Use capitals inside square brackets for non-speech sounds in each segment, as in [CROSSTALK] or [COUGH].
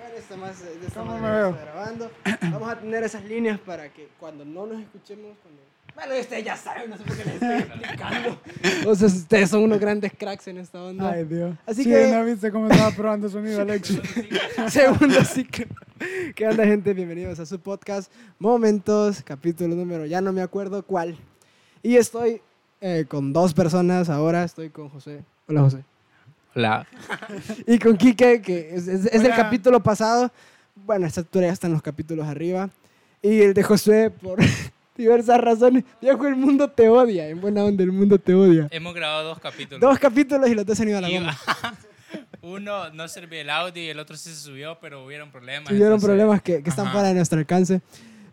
Bueno, esto más de esta ¿Cómo manera me está grabando. Vamos a tener esas líneas para que cuando no nos escuchemos, cuando... Bueno, ustedes ya saben, no sé por qué les estoy [LAUGHS] explicando. Entonces, ustedes son unos grandes cracks en esta onda. Ay, Dios. Así sí, que- ¿no viste cómo estaba probando sonido, [LAUGHS] Alexis? [LAUGHS] Segundo ciclo. ¿Qué onda, gente? Bienvenidos a su podcast Momentos, capítulo número, ya no me acuerdo cuál. Y estoy eh, con dos personas ahora. Estoy con José. Hola, José. Hola. Y con Quique, que es, es- es del capítulo pasado. Bueno, esta altura ya están los capítulos arriba. Y el de José, por [LAUGHS] diversas razones. Viejo, el mundo te odia. En buena onda, el mundo te odia. Hemos grabado dos capítulos. Dos capítulos y los dos se han ido a la goma. [LAUGHS] Uno no servía el audio y el otro sí se subió, pero hubieron problemas. Tuvieron entonces- problemas que, que están Ajá. fuera de nuestro alcance.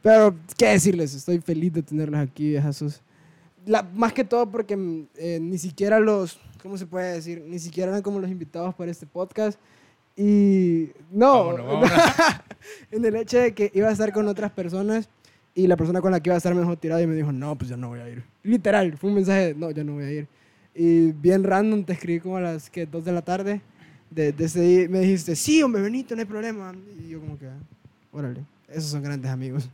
Pero, ¿qué decirles? Estoy feliz de tenerlos aquí, Jesús. La, más que todo porque mm, eh, ni siquiera los, ¿cómo se puede decir? Ni siquiera eran como los invitados para este podcast. Y no, Vámonos, [LAUGHS] vámonos. en el hecho de que iba a estar con otras personas y la persona con la que iba a estar me dejó tirado y me dijo, no, pues ya no voy a ir. Literal, fue un mensaje de, no, ya no voy a ir. Y bien random, te escribí como a las que 2 de la tarde. De, de ese día me dijiste, sí, hombre, Benito, no hay problema. Y yo como que, "Ah, órale, esos son grandes amigos.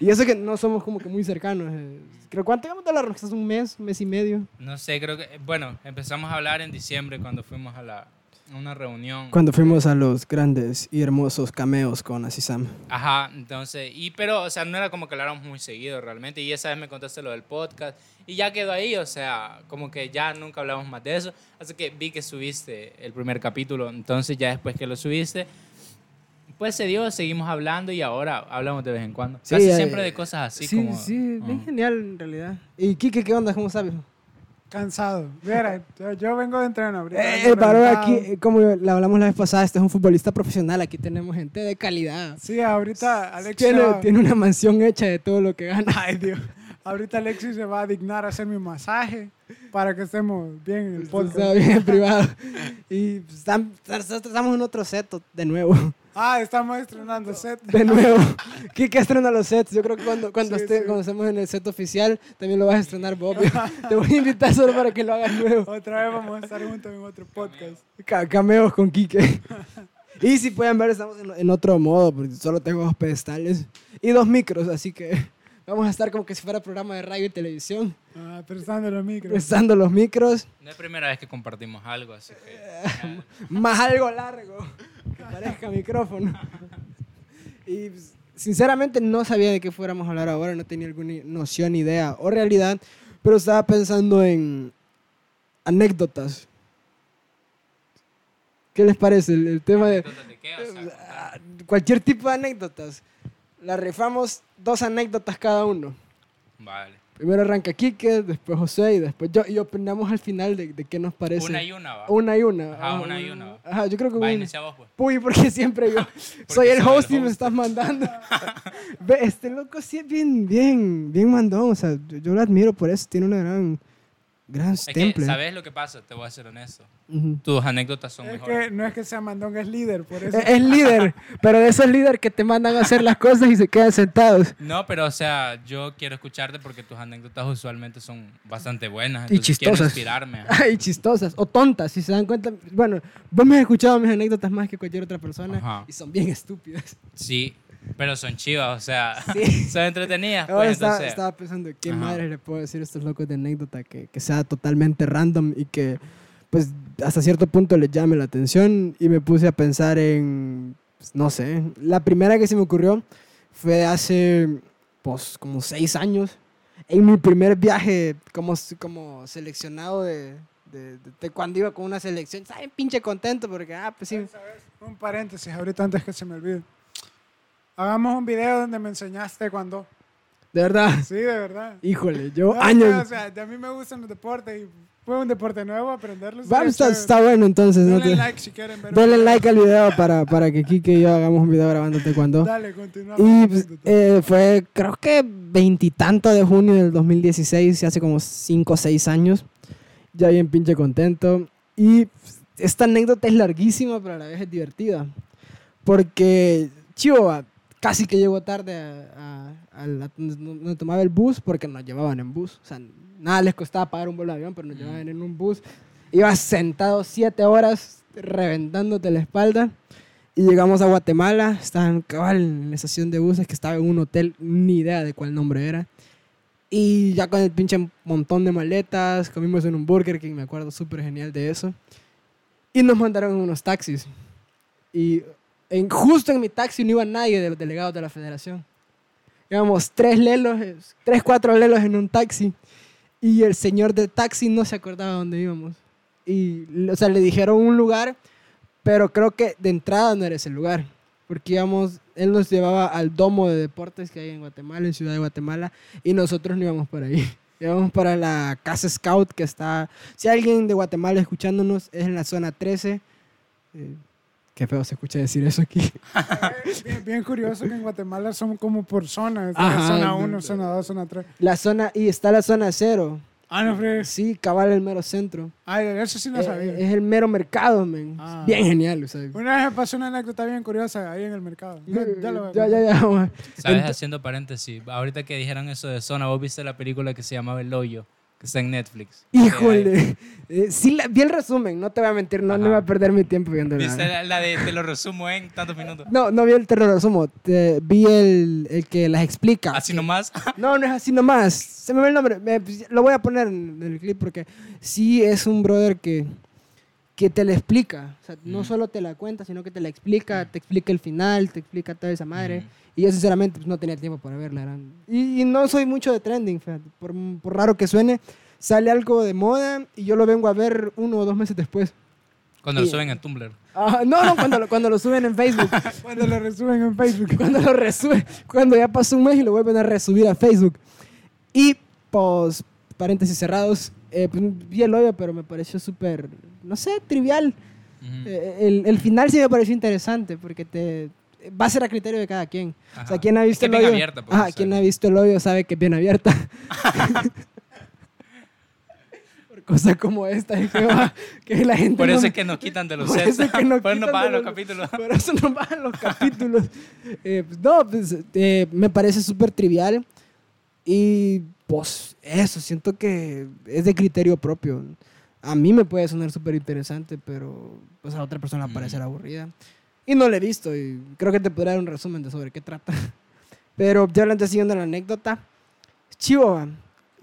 y eso que no somos como que muy cercanos. eh. Creo, ¿cuánto íbamos a hablar? ¿Quizás un mes, un mes y medio? No sé, creo que. Bueno, empezamos a hablar en diciembre cuando fuimos a, la, a una reunión. Cuando fuimos a los grandes y hermosos cameos con Asisam. Ajá, entonces. Y, pero, o sea, no era como que habláramos muy seguido realmente. Y esa vez me contaste lo del podcast. Y ya quedó ahí, o sea, como que ya nunca hablamos más de eso. Así que vi que subiste el primer capítulo. Entonces, ya después que lo subiste. Pues se dio, seguimos hablando y ahora hablamos de vez en cuando. Sí, Casi eh, siempre de cosas así sí, como... sí, bien Ajá. genial en realidad. ¿Y Kike qué onda? ¿Cómo sabes? Cansado. Mira, yo, [LAUGHS] yo vengo de entreno ahorita. Eh, reventado. aquí, eh, como le hablamos la vez pasada, este es un futbolista profesional. Aquí tenemos gente de calidad. Sí, ahorita Alexis... Tiene, tiene una mansión hecha de todo lo que gana. Ay, Dios. Ahorita Alexis se va a dignar a hacer mi masaje para que estemos bien en el Está podcast. bien en [LAUGHS] privado. Y pues, estamos en otro set de nuevo. Ah, estamos estrenando set. De nuevo. [LAUGHS] Kike estrena los sets. Yo creo que cuando, cuando, Sí, esté, sí. cuando estemos en el set oficial, también lo vas a estrenar, Bob. [LAUGHS] Te voy a invitar solo para que lo hagas nuevo. Otra vez vamos a estar juntos en otro podcast. Ca- cameos con Kike. [LAUGHS] Y si pueden ver, estamos en, en otro modo, porque solo tengo dos pedestales y dos micros, así que vamos a estar como que si fuera programa de radio y televisión, Ah, prestando los micros. prestando los micros, No es primera vez que compartimos algo, así que... más algo largo, que parezca micrófono. Y pues, sinceramente no sabía de qué fuéramos a hablar ahora, no tenía alguna noción, idea o realidad, pero estaba pensando en anécdotas. ¿Qué les parece el, el tema de... ¿Anécdotas de qué? O sea, contar. Ah, cualquier tipo de anécdotas. La rifamos dos anécdotas cada uno. Vale. Primero arranca Kike, después José y después yo. Y opinamos al final de, de qué nos parece. Una y una, va. Una y una. Ajá, Ah, una y una, va. Ajá, yo creo que Va, inicia vos, pues. Puy, porque siempre yo [LAUGHS] soy el soy el host y me host. estás mandando. [LAUGHS] Ve, este loco sí es bien, bien, bien mandón. O sea, yo, yo lo admiro por eso. Tiene una gran, gran Es que. ¿sabes lo que pasa? Te voy a ser honesto. Tus anécdotas son Es mejores. que no es que sea mandón, es líder, por eso. Es, es líder, pero de esos líderes que te mandan a hacer las cosas y se quedan sentados. No, pero o sea, yo quiero escucharte porque tus anécdotas usualmente son bastante buenas. Y entonces Quiero chistosas. inspirarme. Ay, [LAUGHS] chistosas o tontas, si se dan cuenta. Bueno, vos me has escuchado mis anécdotas más que cualquier otra persona Ajá. y son bien estúpidas. Sí, pero son chivas, o sea, Sí. [LAUGHS] son entretenidas. Ahora Pues, estaba, entonces, estaba pensando, ¿qué Ajá. madre le puedo decir a estos locos de anécdota que, que sea totalmente random y que, pues, hasta cierto punto les llame la atención? Y me puse a pensar en, pues, no sé, la primera que se me ocurrió fue hace, pues, como seis años, en mi primer viaje como, como seleccionado de, de, de- de cuando iba con una selección. Estaba bien pinche contento porque, ah, pues sí. Un paréntesis, ahorita antes que se me olvide. Hagamos un video donde me enseñaste cuando. De verdad. Sí, de verdad. Híjole, yo No, años. O sea, a mí me gustan los deportes y fue un deporte nuevo aprenderlo. Está, está bueno entonces. ¿no? Denle te- like si quieren ver. Denle like al video para, para que Kike y yo hagamos un video grabándote cuando. Dale, continuamos. Y pues, eh, fue, creo que veintitanto de junio del 2016, hace como cinco o seis años. Ya bien pinche contento. Y pues, esta anécdota es larguísima, pero a la vez es divertida. Porque Chihuahua casi que llegó tarde a, a- a la- donde tomaba el bus porque nos llevaban en bus. O sea, nada les costaba pagar un vuelo de avión, pero nos llevaban en un bus. Ibas sentado siete horas reventándote la espalda. Y llegamos a Guatemala, estaban cabal en la estación de buses, que estaba en un hotel, ni idea de cuál nombre era. Y ya con el pinche montón de maletas, comimos en un Burger King, me acuerdo súper genial de eso. Y nos mandaron unos taxis. Y en, justo en mi taxi no iba nadie de los delegados de la federación. Íbamos tres lelos, tres, cuatro lelos en un taxi. Y el señor del taxi no se acordaba dónde íbamos. Y, o sea, le dijeron un lugar, pero creo que de entrada no era ese lugar. Porque íbamos, él nos llevaba al domo de deportes que hay en Guatemala, en Ciudad de Guatemala, y nosotros no íbamos para ahí. [LAUGHS] Íbamos para la Casa Scout que está, si alguien de Guatemala escuchándonos, es en la zona 13. Eh, qué feo se escucha decir eso aquí. [LAUGHS] Bien, bien curioso que en Guatemala son como por zonas. Ajá, zona de- 1, zona 2, zona 3. La zona, y está la zona 0. Ah, no, fregues. Sí, cabal el mero centro. Ay, eso sí no Eh, sabía. es el mero mercado, men. Ah. Bien genial, o sea. Una vez me pasó una anécdota bien curiosa ahí en el mercado. Ya, ya lo voy a ya, ya, ya. ¿Sabes? Ent- Haciendo paréntesis, ahorita que dijeron eso de zona, vos viste la película que se llamaba El Hoyo, que está en Netflix. Híjole. Eh, sí, la- vi el resumen, no te voy a mentir, no, no voy a perder mi tiempo viendo ¿Viste nada. la, la de te lo resumo en tantos minutos? No, no vi el terror resumo, te- vi el, el que las explica. Así nomás. [LAUGHS] No, no es así nomás. Se me ve el nombre. Me- pues, lo voy a poner en el clip porque sí es un brother que, que te la explica. O sea, no solo te la cuenta, sino que te la explica, te explica el final, te explica toda esa madre. Mm. Y yo sinceramente pues, no tenía tiempo para verla. eran- Y, y no soy mucho de trending, fíjate. Por, por raro que suene, sale algo de moda y yo lo vengo a ver uno o dos meses después. Cuando lo Sí. suben en Tumblr. Ah, no, no, cuando lo, cuando lo suben en Facebook. [LAUGHS] Cuando lo resuben en Facebook. cuando lo resuben, cuando ya pasó un mes y lo vuelven a resubir a Facebook. Y, pues, paréntesis cerrados, eh, pues, vi el hoyo, pero me pareció súper, no sé, trivial. Ujú. Eh, el, el final sí me pareció interesante, porque te va a ser a criterio de cada quien. O sea, Ajá. quien ha Es visto que el es hoyo, abierta, pues, ajá, o sea. quien ha visto el hoyo sabe que es bien abierta. [LAUGHS] Por cosas como esta, es que, la gente Por no- eso es que nos quitan de los [LAUGHS] sets. eso es que nos [LAUGHS] Por eso quitan pagan los los- capítulos. Por eso no bajan los capítulos. Eh, pues, no, pues, eh, me parece súper trivial. Y pues eso, siento que es de criterio propio. A mí me puede sonar súper interesante, pero pues a otra persona a parecer Mm. aburrida. Y no la he visto y creo que te podría dar un resumen de sobre qué trata. [LAUGHS] Pero ya hablando siguiendo la anécdota. Chivo, [LAUGHS]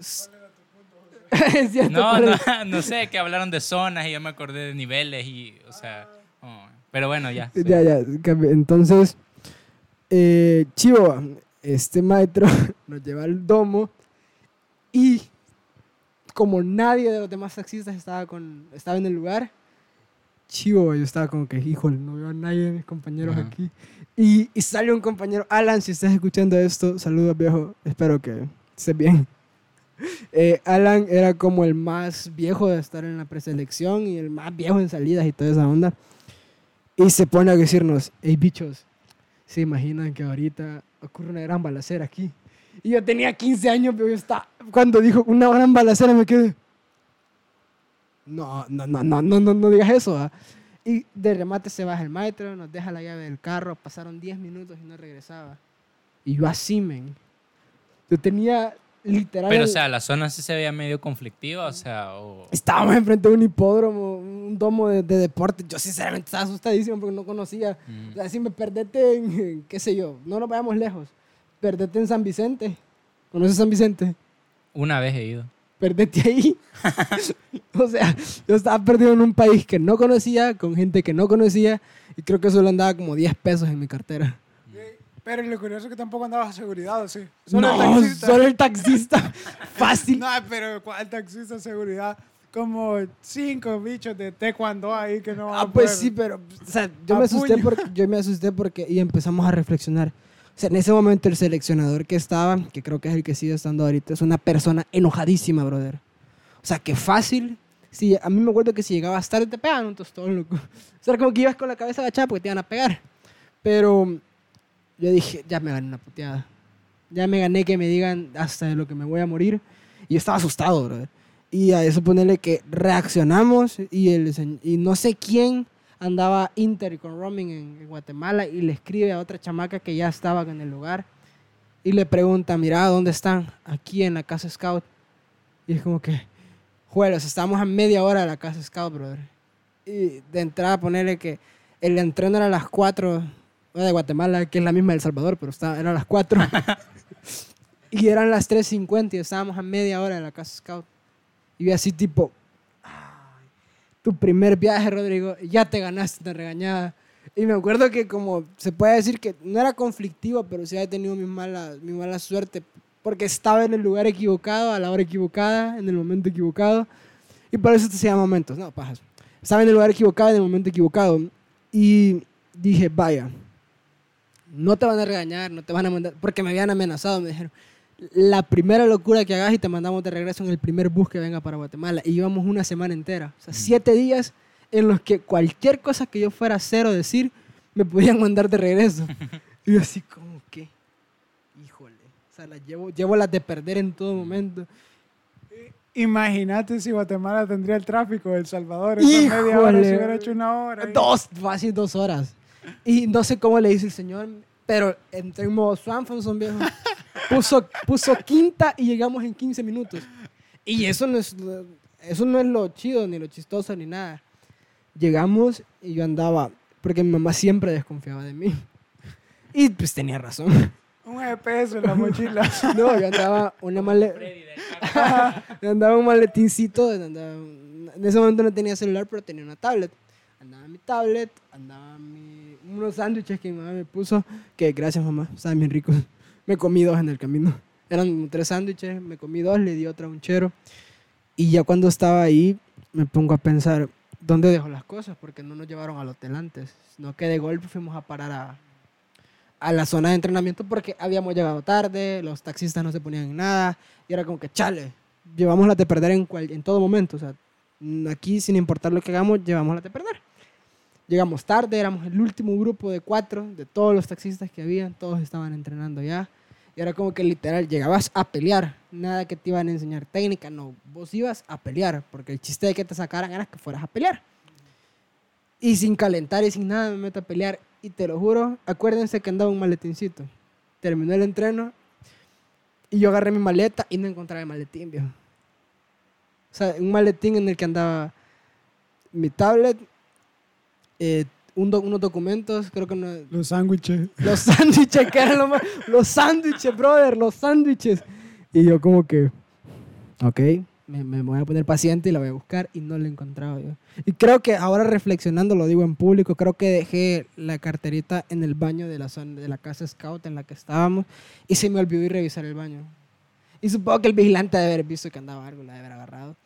cierto, No, ¿cuál no, no sé, que hablaron de zonas y yo me acordé de niveles y, o sea, oh, pero bueno, ya. sí. Ya, ya, entonces, eh, Chivo, este maestro [LAUGHS] nos lleva al domo y como nadie de los demás taxistas estaba, con, estaba en el lugar, Chivo, yo estaba como que, híjole, no veo a nadie de mis compañeros Ajá. aquí. Y, y sale un compañero, Alan, si estás escuchando esto, saludos viejo, espero que estés bien. [LAUGHS] Eh, Alan era como el más viejo de estar en la preselección y el más viejo en salidas y toda esa onda. Y se pone a decirnos, hey bichos, ¿se imaginan que ahorita ocurre una gran balacera aquí? Y yo tenía 15 años, pero yo estaba, cuando dijo una gran balacera me quedé, no, no, no, no, no, no, no digas eso. ¿ah". Y de remate se baja el maestro, nos deja la llave del carro, pasaron 10 minutos y no regresaba. Y yo así, men. Yo tenía literal... Pero, o sea, la zona sí se veía medio conflictiva, o sea, o... Estábamos enfrente de un hipódromo, un domo de, de deporte. Yo sinceramente estaba asustadísimo porque no conocía. Mm. O sea, si me perdete en, qué sé yo, no nos vayamos lejos. Perdete en San Vicente. ¿Conoces San Vicente? Una vez he ido. Perdete ahí. [LAUGHS] o sea, yo estaba perdido en un país que no conocía, con gente que no conocía, y creo que solo andaba como 10 pesos en mi cartera. Pero lo curioso es que tampoco andaba seguridad, ¿o sí? no, el taxista. solo el taxista. [LAUGHS] Fácil. No, pero ¿cuál taxista seguridad? Como cinco bichos de taekwondo ahí que no Ah, a pues sí, pero o sea, yo A me asusté puño. porque yo me asusté porque y empezamos a reflexionar. Sea, en ese momento el seleccionador que estaba, que creo que es el que sigue estando ahorita, es una persona enojadísima, brother. O sea, que fácil. Sí, a mí me acuerdo que si llegabas tarde te pegaban un tostón, loco. O sea, como que ibas con la cabeza agachada porque te iban a pegar. Pero yo dije, ya me gané una puteada. Ya me gané que me digan hasta de lo que me voy a morir. Y yo estaba asustado, brother. Y a eso ponerle que reaccionamos y, el, y no sé quién andaba inter con roaming en, en Guatemala y le escribe a otra chamaca que ya estaba en el lugar y le pregunta, mira, ¿dónde están? Aquí en la casa scout. Y es como que, juelos, estamos a media hora de la casa scout, brother. Y de entrada ponerle que El entreno era a las 4 de Guatemala, que es la misma de El Salvador, pero está, era a las 4. [LAUGHS] y eran las 3.50 y estábamos a media hora de la casa scout. Y así tipo, "Ay, tu primer viaje, Rodrigo, ya te ganaste una regañada. Y me acuerdo que como se puede decir que no era conflictivo, pero sí había tenido mi mala, mi mala suerte, porque estaba en el lugar equivocado, a la hora equivocada, en el momento equivocado. Y por eso se llama momentos, no, pajas. Estaba en el lugar equivocado, en el momento equivocado. Y dije, vaya, no te van a regañar, no te van a mandar, porque me habían amenazado, me dijeron, la primera locura que hagas y te mandamos de regreso en el primer bus que venga para Guatemala. Y íbamos una semana entera, o sea, siete días en los que cualquier cosa que yo fuera a hacer o decir, me podían mandar de regreso. [LAUGHS] y yo así como que, híjole, o sea, las llevo, llevo las de perder en todo momento. Imagínate si Guatemala tendría el tráfico de El Salvador. Esa media hora se hubiera hecho una hora. ahí. Dos, fácil dos horas. Y no sé cómo le dice el señor, pero entré en modo Swanfonson, viejo. Puso, puso quinta y llegamos en 15 minutos. Y eso no, es, eso no es lo chido, ni lo chistoso, ni nada. Llegamos y yo andaba, porque mi mamá siempre desconfiaba de mí. Y pues tenía razón. Un GPS en la mochila. [LAUGHS] No, yo andaba una maleta. Me [LAUGHS] andaba un maletincito. andaba- en ese momento no tenía celular, pero tenía una tablet. Andaba mi tablet, andaba mi, unos sándwiches que mi mamá me puso, que gracias mamá, estaban bien ricos. [LAUGHS] Me comí dos en el camino. Eran tres sándwiches, me comí dos, le di otra a un chero. Y ya cuando estaba ahí, me pongo a pensar, ¿dónde dejo las cosas? Porque no nos llevaron al hotel antes, sino que de golpe fuimos a parar a, a la zona de entrenamiento porque habíamos llegado tarde, los taxistas no se ponían en nada, y era como que, chale, llevamos la de perder en, cual- en todo momento. O sea, aquí, sin importar lo que hagamos, llevamos la de perder. Llegamos tarde, éramos el último grupo de cuatro, de todos los taxistas que habían, todos estaban entrenando ya. Y era como que literal, llegabas a pelear, nada que te iban a enseñar técnica, no, vos ibas a pelear, porque el chiste de que te sacaran era que fueras a pelear. Y sin calentar y sin nada me meto a pelear. Y te lo juro, acuérdense que andaba un maletincito. Terminó el entreno y yo agarré mi maleta y no encontraba el maletín, viejo. O sea, un maletín en el que andaba mi tablet, eh, un do- unos documentos, creo que no, Los sándwiches. los sándwiches, que eran lo más- Los sándwiches, brother, los sándwiches. Y yo como que, ok, me, me voy a poner paciente y la voy a buscar y no la encontraba yo. Y creo que ahora reflexionando, lo digo en público, creo que dejé la carterita en el baño de la, zona, de la casa scout en la que estábamos y se me olvidó ir a revisar el baño. Y supongo que el vigilante debe haber visto que andaba algo, la debe haber agarrado.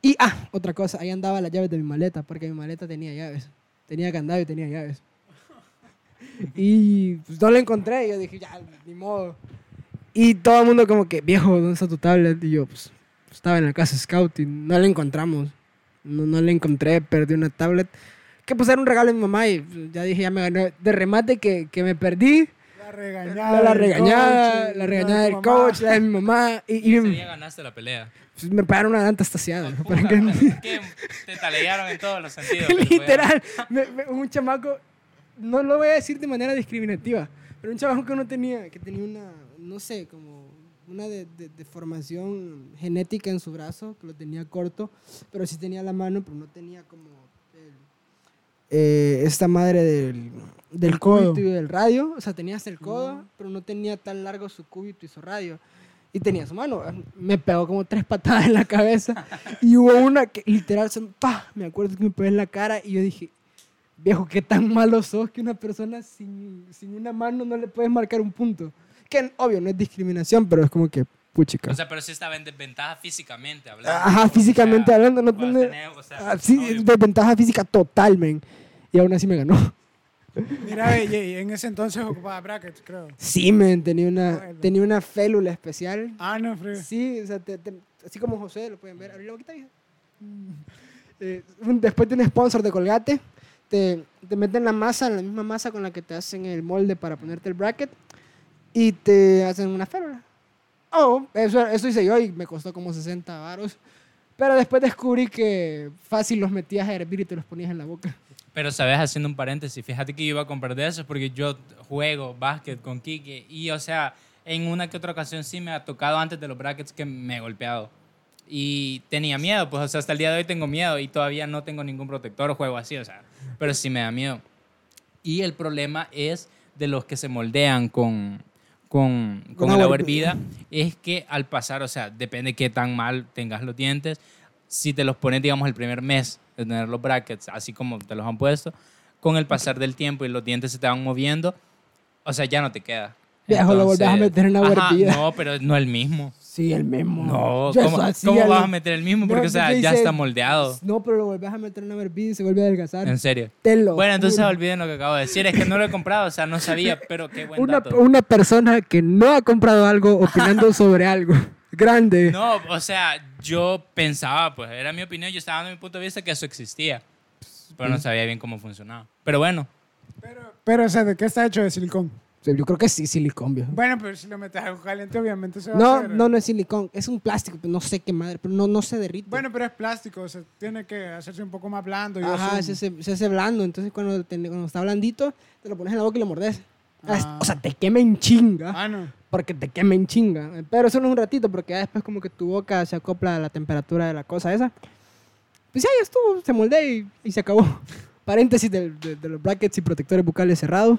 Y, ah, otra cosa, ahí andaba las llaves de mi maleta, porque mi maleta tenía llaves. Tenía candado y tenía llaves. [LAUGHS] Y pues, no la encontré. Y yo dije, ya, ni modo. Y todo el mundo como que, viejo, ¿dónde está tu tablet? Y yo, pues, estaba en la casa scout y no la encontramos. No, no la encontré, perdí una tablet. Que pues era un regalo de mi mamá y pues, ya dije, ya me gané. De remate que, que me perdí. La regañada. la regañada, coach, la regañada de del coach, la de mi mamá. Y, y Ese me, día ganaste la pelea. pues, me pagaron una llanta estaciada. Puta, para [LAUGHS] que- te talearon en todos los sentidos. [LAUGHS] fue- Literal, me- me- un chamaco, no lo voy a decir de manera discriminativa, pero un chamaco que no tenía, que tenía una, no sé, como una de- de- deformación genética en su brazo, que lo tenía corto, pero sí tenía la mano, pero no tenía como el- eh, esta madre del, del El codo. cúbito y del radio, o sea, tenía hasta el codo, pero no tenía tan largo su cúbito y su radio. Y tenía su mano, me pegó como tres patadas en la cabeza. [LAUGHS] Y hubo una que literal, se- ¡pah! me acuerdo que me pegó en la cara y yo dije, viejo, qué tan malo sos que una persona sin, sin una mano no le puedes marcar un punto. Que obvio, no es discriminación, pero es como que, puchica. O sea, pero sí estaba en desventaja físicamente hablando. Ajá, físicamente O sea, hablando, no tenés- o sea, ah, sí, obvio. desventaja física total, men. Y aún así me ganó. Mira, y en ese entonces ocupaba brackets, creo. Sí, men, tenía una, Bueno. tenía una félula especial. Ah, no, frío. Sí, o sea, te- te- así como José, lo pueden ver. Abrí la boquita, hija. Eh, un- después de un sponsor de Colgate, te, te meten la masa, la misma masa con la que te hacen el molde para ponerte el bracket y te hacen una férula. Oh, eso, eso hice yo y me costó como 60 varos. Pero después descubrí que fácil los metías a hervir y te los ponías en la boca. Pero, ¿sabes? Haciendo un paréntesis, fíjate que yo iba a comprar de esos porque yo juego básquet con Kike y, o sea, en una que otra ocasión sí me ha tocado antes de los brackets que me he golpeado. Y tenía miedo, pues, o sea, hasta el día de hoy tengo miedo y todavía no tengo ningún protector o juego así, o sea, pero sí me da miedo. Y el problema es de los que se moldean con, con, con el agua hervida, es que al pasar, o sea, depende qué tan mal tengas los dientes, si te los pones, digamos, el primer mes de tener los brackets, así como te los han puesto, con el pasar del tiempo y los dientes se te van moviendo, o sea, ya no te queda. Viejo, lo volvés a meter en Ajá, hervida. No, pero no el mismo. Sí, el mismo. No, Yo ¿cómo, cómo vas a meter el mismo? No, Porque, o sea, ya hice- está moldeado. No, pero lo volvés a meter en agua hervida y se vuelve a adelgazar. En serio. Te lo Bueno, entonces juro. olviden lo que acabo de decir. Es que no lo he comprado, o sea, no sabía, pero qué buen una, dato. una persona que no ha comprado algo opinando [LAUGHS] sobre algo grande. No, o sea, yo pensaba, pues era mi opinión, yo estaba dando mi punto de vista que eso existía, pero no sabía bien cómo funcionaba. Pero bueno, Pero, pero, o sea, ¿de qué está hecho de silicón? Yo creo que sí, silicón, viejo. Bueno, pero si lo metes a algo caliente, obviamente se va a No, hacer. no, no es silicón. Es un plástico, pero no sé qué madre, pero no, no se derrite. Bueno, pero es plástico, o sea, tiene que hacerse un poco más blando. Ajá, se hace, se hace blando. Entonces, cuando, te- cuando está blandito, te lo pones en la boca y lo mordes. Es- Ah. O sea, te quema en chinga. Ah, no. Porque te quema en chinga. Pero eso no es un ratito, porque ya después, como que tu boca se acopla a la temperatura de la cosa esa. Pues ya, ya estuvo, se moldea y, y se acabó. [LAUGHS] Paréntesis del- de, de los brackets y protectores bucales cerrados.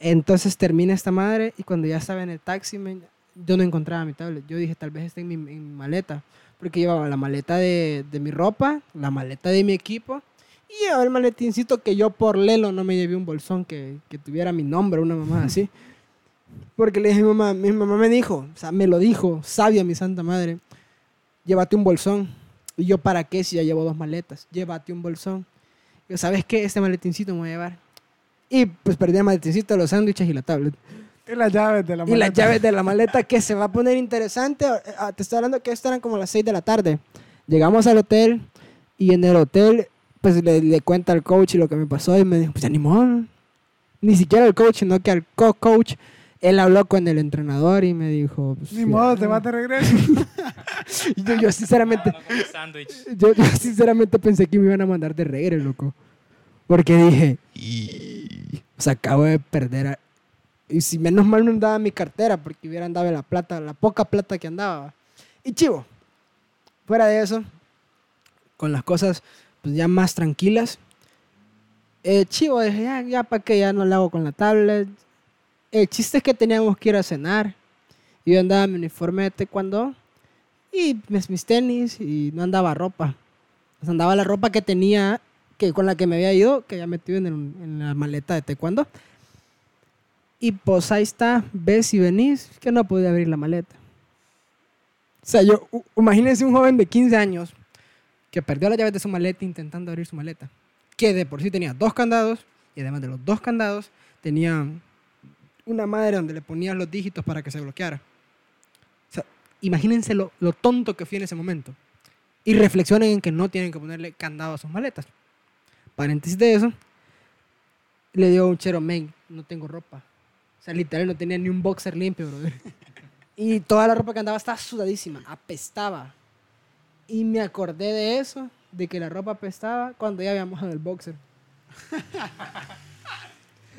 Entonces termina esta madre y cuando ya estaba en el taxi, men, yo no encontraba mi tablet. Yo dije, tal vez esté en mi, en mi maleta. Porque llevaba la maleta de, de mi ropa, la maleta de mi equipo y llevaba el maletincito que yo por lelo no me llevé un bolsón que, que tuviera mi nombre, una mamá así. [LAUGHS] Porque le dije a mi mamá, mi mamá me dijo, o sea, me lo dijo, sabia mi santa madre, llévate un bolsón. Y yo, ¿para qué si ya llevo dos maletas? Llévate un bolsón. Yo, ¿sabes qué? Este maletincito me voy a llevar. Y pues perdí el maletincito, los sándwiches y la tablet. Y las llaves de la Y las maleta. llaves de la maleta que se va a poner interesante. Ah, Te estoy hablando que esto eran como las 6 de la tarde. Llegamos al hotel y en el hotel pues le, le cuenta al coach lo que me pasó y me dijo, pues ya ni modo. Ni siquiera el coach, sino que al co-coach. Él habló con el entrenador y me dijo... pues, Ni modo, te vas de regreso. [LAUGHS] Y yo, yo sinceramente... sándwich. Yo, yo sinceramente pensé que me iban a mandar de regre, loco. Porque dije, "Y- o sea, acabo de perder. a- Y si menos mal no andaba mi cartera, porque hubiera andado la plata, la poca plata que andaba. Y chivo, fuera de eso, con las cosas pues ya más tranquilas. Eh, chivo, dije, ya, ya para que ya no lo hago con la tablet. El chiste es que teníamos que ir a cenar. Yo andaba en mi uniforme de taekwondo y mis, mis tenis y no andaba ropa. Andaba la ropa que tenía, que con la que me había ido, que había metido en, en la maleta de taekwondo. Y pues ahí está, ves y venís, que no podía abrir la maleta. O sea, yo, imagínense un joven de 15 años que perdió las llaves de su maleta intentando abrir su maleta. Que de por sí tenía dos candados y además de los dos candados tenía una madre donde le ponías los dígitos para que se bloqueara. O sea, imagínense lo, tonto que fui en ese momento. Y reflexionen en que no tienen que ponerle candado a sus maletas. Paréntesis de eso, le dio un chero, men, no tengo ropa. O sea, literal no tenía ni un boxer limpio, brother. [LAUGHS] Y toda la ropa que andaba estaba sudadísima, apestaba. Y me acordé de eso, de que la ropa apestaba cuando ya había mojado el boxer. [LAUGHS]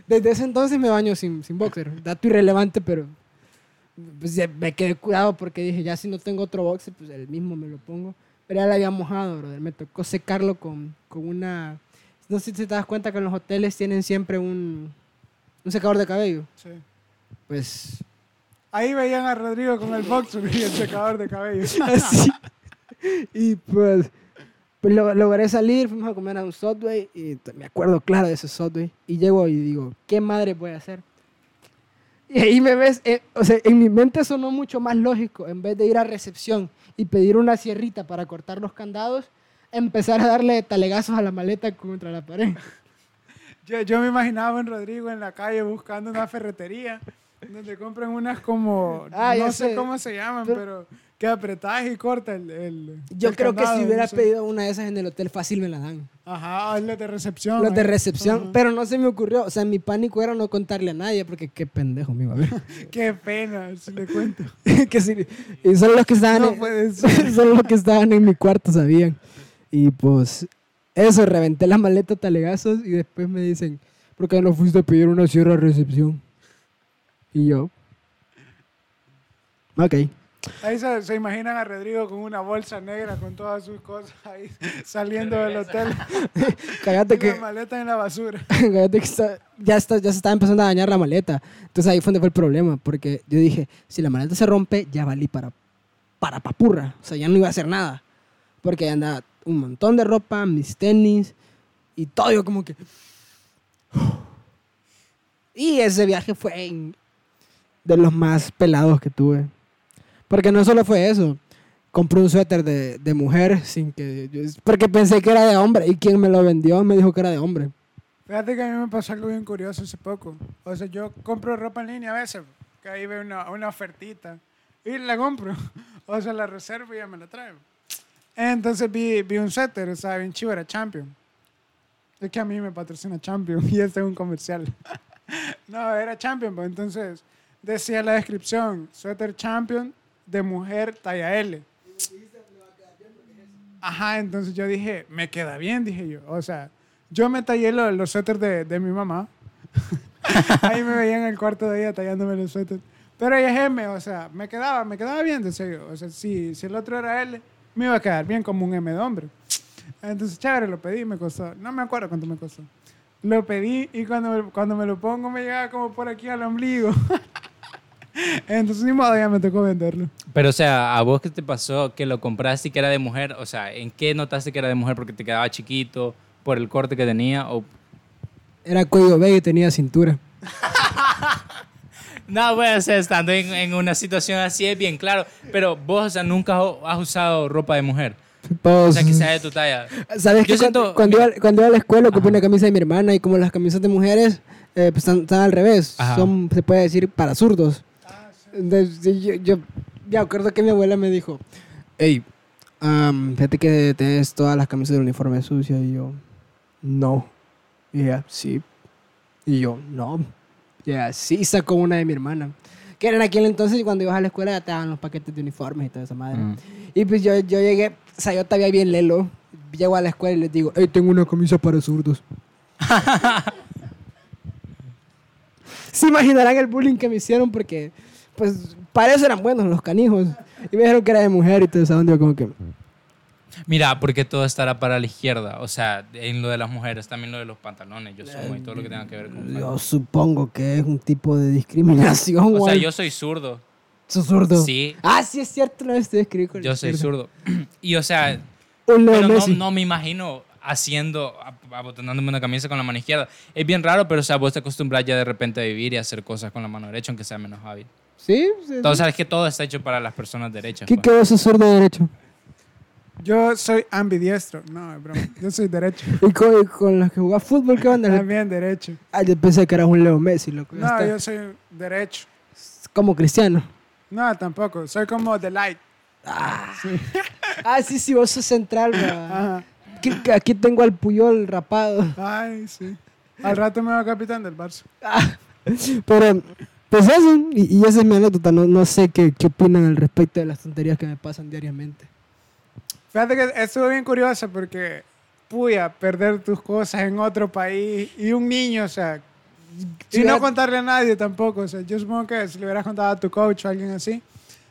Desde ese entonces me baño sin, sin boxer. Dato irrelevante, pero pues me quedé curado porque dije, ya si no tengo otro boxer, pues el mismo me lo pongo. Pero ya lo había mojado, brother. Me tocó secarlo con, con una... No sé si te das cuenta que en los hoteles tienen siempre un, un secador de cabello. Sí. Pues Ahí veían a Rodrigo con el [LAUGHS] boxer y el secador de cabello. [LAUGHS] así. Y pues, pues lo- logré salir, fuimos a comer a un Subway y me acuerdo claro de ese Subway. Y llego y digo, ¿qué madre voy a hacer? Y ahí me ves, eh, o sea, en mi mente sonó mucho más lógico, en vez de ir a recepción y pedir una sierrita para cortar los candados, empezar a darle talegazos a la maleta contra la pared. [LAUGHS] Yo, yo me imaginaba en Rodrigo en la calle buscando una ferretería donde compran unas como, Ah, no sé, sé. cómo se llaman, Pero- pero, que apretas y corta el, el Yo el creo que si hubiera no sé. pedido una de esas en el hotel, fácil me la dan. Ajá, los de recepción. Los de ahí. recepción, Ajá. pero no se me ocurrió. O sea, mi pánico era no contarle a nadie, porque qué pendejo me iba a ver. Qué pena, si le cuento. [LAUGHS] que sí, y solo los que estaban No en, puede [LAUGHS] ser. solo los que estaban en mi cuarto sabían. Y pues eso, reventé la maleta talegazos y después me dicen, ¿por qué no fuiste a pedir una sierra a recepción? Y yo, ok. Ahí se, se imaginan a Rodrigo con una bolsa negra con todas sus cosas ahí saliendo del hotel. [LAUGHS] Cállate que, la maleta en la basura. [LAUGHS] cállate que está- ya, está, ya se estaba empezando a dañar la maleta. Entonces ahí fue donde fue el problema, porque yo dije, si la maleta se rompe, ya valí para, para papurra. O sea, ya no iba a hacer nada. Porque andaba un montón de ropa, mis tenis y todo. Yo como que... [SIGHS] Y ese viaje fue de los más pelados que tuve. Porque no solo fue eso. Compré un suéter de, de mujer sin que... yo- porque pensé que era de hombre. Y quien me lo vendió me dijo que era de hombre. Fíjate que a mí me pasó algo bien curioso hace poco. O sea, yo compro ropa en línea a veces, que ahí veo una, una ofertita y la compro. [LAUGHS] O sea, la reservo y ya me la traigo. Entonces vi, vi un suéter, o sea, bien chivo, era Champion. Es que a mí me patrocina Champion [LAUGHS] y este es un comercial. [LAUGHS] no, era Champion, pues entonces decía la descripción, suéter Champion de mujer talla L. Ajá, entonces yo dije, me queda bien, dije yo. O sea, yo me tallé lo- los suéteres de, de mi mamá. [LAUGHS] Ahí me veía en el cuarto de ella tallándome los suéteres. Pero ella es M, o sea, me quedaba, me quedaba bien, decía yo. O sea, si, si el otro era L, me iba a quedar bien como un M de hombre. Entonces, chévere, lo pedí, me costó, no me acuerdo cuánto me costó. Lo pedí y cuando me, cuando me lo pongo me llegaba como por aquí al ombligo. [LAUGHS] Entonces, ni modo, ya me tocó venderlo. Pero, o sea, ¿a vos qué te pasó que lo compraste y que era de mujer? O sea, ¿en qué notaste que era de mujer? ¿Porque te quedaba chiquito? ¿Por el corte que tenía? O... Era cuello B y tenía cintura. [LAUGHS] No, bueno, o sea, estando en, en una situación así es bien claro. Pero vos, o sea, nunca has usado ropa de mujer. O Pues, sea, que sea de tu talla. ¿Sabes Yo que cuando, siento- cuando, iba, cuando iba a la escuela ocupé Ajá. una camisa de mi hermana y como las camisas de mujeres eh, pues están, están al revés, Ajá. son, se puede decir, para zurdos. Yo, yo me acuerdo que mi abuela me dijo, hey, am, fíjate que tienes todas las camisas del uniforme sucias y yo, no. Y ella, sí. Y yo, no. Y ella, sí, sacó una de mi hermana. Que era en aquel entonces y cuando ibas a la escuela ya te daban los paquetes de uniformes y toda esa madre. Mm. Y pues yo, yo llegué, o sea, yo todavía bien lelo. Llego a la escuela y les digo, hey, tengo una camisa para zurdos. [LAUGHS] Se imaginarán el bullying que me hicieron porque, pues, para eso eran buenos los canijos. Y me dijeron que era de mujer y todo eso. Yo como que, Mira, porque todo estará para la izquierda. O sea, en lo de las mujeres, también lo de los pantalones, yo sumo y todo lo que tenga que ver con... yo supongo que es un tipo de discriminación. O sea, yo soy zurdo. ¿Sos zurdo? Sí, Ah, sí es cierto, escribí con la yo soy zurdo. [CLEARS THROAT] Y, o sea, pero no, no me imagino haciendo, abotonándome una camisa con la mano izquierda. Es bien raro, pero o sea, vos te acostumbras ya de repente a vivir y a hacer cosas con la mano derecha, aunque sea menos hábil. Sí, sí. Entonces, sabes que todo está hecho para las personas derechas. ¿Qué pues. quedó ese zurdo derecho? Yo soy ambidiestro. No, es broma. Yo soy derecho. [LAUGHS] ¿Y con, y con los que jugás fútbol qué onda? También derecho. Ah, yo pensé que eras un Leo Messi, loco. No, está. yo soy derecho. Como cristiano. No, tampoco. Soy como The Light. Ah, sí, sí, vos sos central, bra. [LAUGHS] Ajá. Aquí, aquí tengo al Puyol rapado. Ay, sí. Al rato me va capitán del Barça. Ah, pero, pues eso, y, y esa es mi anécdota. No, no sé qué, qué opinan al respecto de las tonterías que me pasan diariamente. Fíjate que estuvo bien curiosa porque, puya, perder tus cosas en otro país y un niño, o sea, y no contarle a nadie tampoco. O sea, yo supongo que si le hubieras contado a tu coach o a alguien así,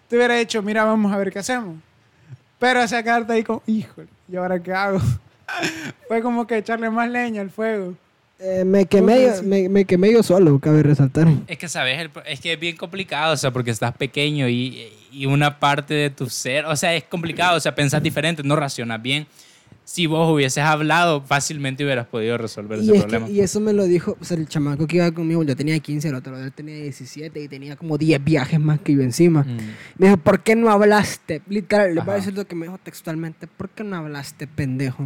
te hubiera dicho, mira, vamos a ver qué hacemos. Pero sea, quedarte ahí como, híjole, ¿y ahora qué hago? [LAUGHS] Fue como que echarle más leña al fuego. Eh, me, quemé, yo- me, me quemé yo solo, cabe resaltar. Es que, ¿sabes? El es que es bien complicado, o sea, porque estás pequeño y, y una parte de tu ser, o sea, es complicado, o sea, pensás diferente, no racionas bien. Si vos hubieses hablado, fácilmente hubieras podido resolver Y, ese es problema. que- y eso me lo dijo, o sea, el chamaco que iba conmigo, yo tenía 15, el otro él tenía 17 y tenía como 10 viajes más que yo encima. Mm. Me dijo, ¿por qué no hablaste? Literal, le voy a decir lo que me dijo textualmente. ¿Por qué no hablaste, pendejo?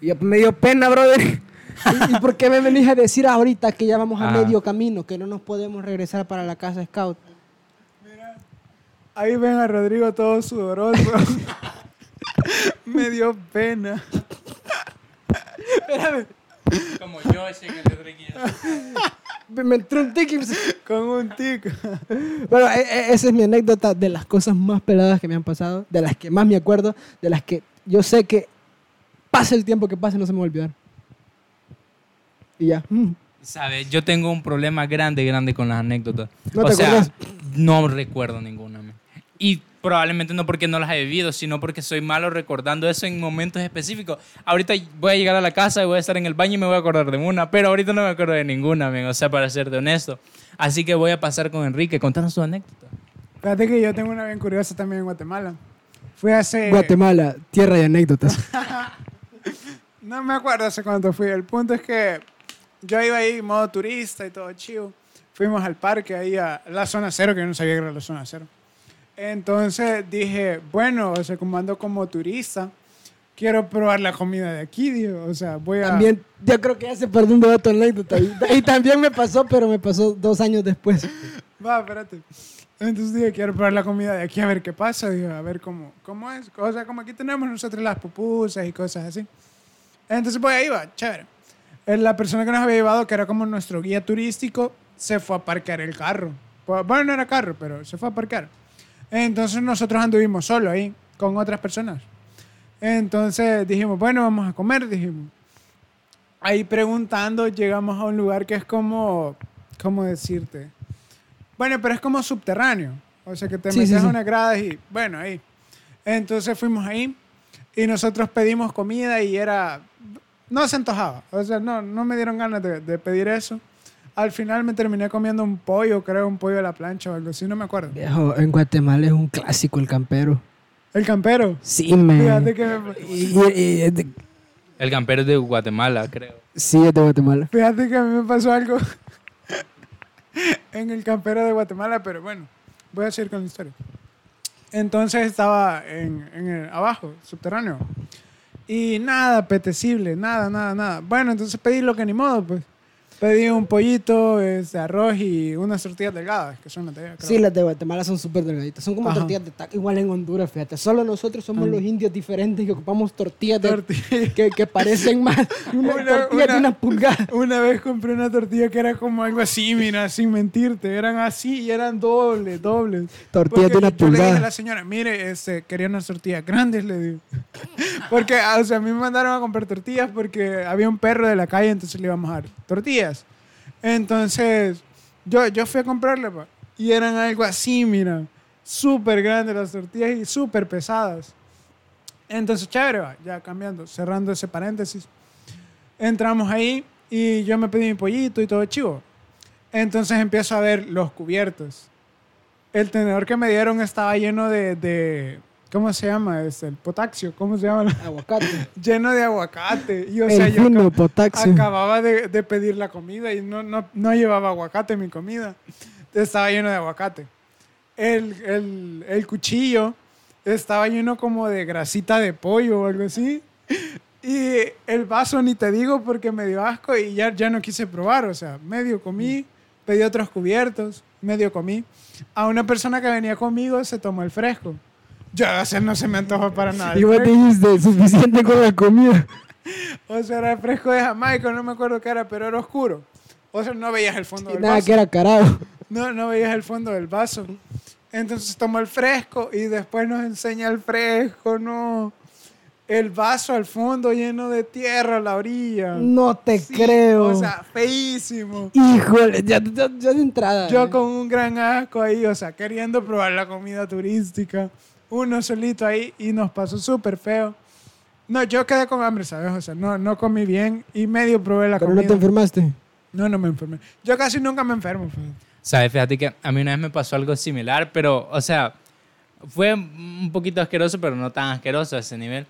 Y yo, me dio pena, brother. [LAUGHS] ¿Y, y por qué me venís a decir ahorita que ya vamos a Ajá. medio camino, que no nos podemos regresar para la casa scout? Ahí ven a Rodrigo todo sudoroso. [LAUGHS] [LAUGHS] me dio pena. Espérame, Como yo, ese en el de me entró un tic Con un tic. Bueno, e- e- esa es mi anécdota de las cosas más peladas que me han pasado, de las que más me acuerdo, de las que yo sé que pase el tiempo que pase no se me va a olvidar. Y ya. Mm. ¿Sabes? Yo tengo un problema grande, grande con las anécdotas. ¿No o te sea, acuerdas? no recuerdo ninguna. Y probablemente no porque no las he vivido, sino porque soy malo recordando eso en momentos específicos. Ahorita voy a llegar a la casa y voy a estar en el baño y me voy a acordar de una, pero ahorita no me acuerdo de ninguna, men, o sea, para serte honesto. Así que voy a pasar con Enrique, contanos su anécdota. Fíjate que yo tengo una bien curiosa también en Guatemala. Fui hace... Guatemala, tierra de anécdotas. [LAUGHS] No me acuerdo hace cuánto fui. El punto es que yo iba ahí modo turista y todo chido. Fuimos al parque, ahí a la zona cero, que yo no sabía que era la zona cero. Entonces dije, bueno, o sea, como ando como turista, quiero probar la comida de aquí, digo. O sea, voy a... También, yo creo que ya se perdió un dato anécdota. Y, también me pasó, pero me pasó dos años después. Va, espérate. Entonces dije, quiero probar la comida de aquí a ver qué pasa, digo, a ver cómo, cómo es. O sea, como aquí tenemos nosotros las pupusas y cosas así. Entonces, pues ahí va, chévere. Eh, La persona que nos había llevado, que era como nuestro guía turístico, se fue a parquear el carro. Pues, Bueno, no era carro, pero se fue a parquear. Entonces nosotros anduvimos solo ahí, con otras personas. Entonces dijimos, bueno, vamos a comer, dijimos. Ahí preguntando, llegamos a un lugar que es como, ¿cómo decirte? Bueno, pero es como subterráneo. O sea, que te Sí, metes sí, a sí. unas gradas y, bueno, ahí. Entonces fuimos ahí y nosotros pedimos comida y era, no se antojaba. O sea, no, no me dieron ganas de, de pedir eso. Al final me terminé comiendo un pollo, creo, un pollo a la plancha o algo así, no me acuerdo. Viejo, en Guatemala es un clásico el campero. El campero. Sí, me. Fíjate que me- Y- y- y- es de- El campero es de Guatemala, creo. sí, es de Guatemala. Fíjate que a mí me pasó algo [LAUGHS] en el campero de Guatemala, pero bueno, voy a seguir con la historia. Entonces estaba en, en el, abajo, subterráneo. Y nada apetecible, nada, nada, nada. Bueno, entonces pedí lo que ni modo, pues. Pedí un pollito, este, arroz y unas tortillas delgadas, que son las de. Sí, las de Guatemala son súper delgaditas. Son como Ajá. tortillas de taco, igual en Honduras, fíjate. Solo nosotros somos los indios diferentes que ocupamos tortillas de- que, que parecen más [LAUGHS] una Una- tortilla una- de una pulgada. Una vez compré una tortilla que era como algo así, mira, sin mentirte. Eran así y eran dobles, dobles. Tortillas de una yo le dije a pulgada. la señora, mire, este, quería unas tortillas grandes, le digo. Porque, o sea, a mí me mandaron a comprar tortillas porque había un perro de la calle, entonces le íbamos a dar tortillas. Entonces, yo, yo fui a comprarle, y eran algo así, mira, súper grandes las tortillas y súper pesadas. Entonces, chévere, ya cambiando, cerrando ese paréntesis. Entramos ahí y yo me pedí mi pollito y todo chivo. Entonces empiezo a ver los cubiertos. El tenedor que me dieron estaba lleno de ¿cómo se llama? Es el potasio, ¿cómo se llama? [LAUGHS] Aguacate. lleno de aguacate. Y o sea, el yo fino potasio. acababa de, de pedir la comida y no, no, no llevaba aguacate en mi comida. Estaba lleno de aguacate. El, el, el cuchillo estaba lleno como de grasita de pollo o algo así. Y el vaso ni te digo porque me dio asco y ya, ya no quise probar. O sea, medio comí, pedí otros cubiertos, medio comí. A una persona que venía conmigo se tomó el fresco. Yo, o sea, no se me antoja para nada. Y vos fresco. dijiste, suficiente con la comida. O sea, era el fresco de Jamaica, no me acuerdo qué era, pero era oscuro. O sea, no veías el fondo del nada, vaso. que era carajo. No, no veías el fondo del vaso. Entonces tomó el fresco y después nos enseña el fresco, no. El vaso al fondo lleno de tierra a la orilla. No te Sí, creo. O sea, feísimo. Híjole, ya, ya, ya de entrada. Yo eh. con un gran asco ahí, o sea, queriendo probar la comida turística. Uno solito ahí y nos pasó súper feo. No, yo quedé con hambre, ¿sabes? O sea, no, no comí bien y medio probé la Pero no comida. te enfermaste. No, no me enfermé. Yo casi nunca me enfermo. ¿Sabes? Fíjate que a mí una vez me pasó algo similar, pero, o sea, fue un poquito asqueroso, pero no tan asqueroso a ese nivel.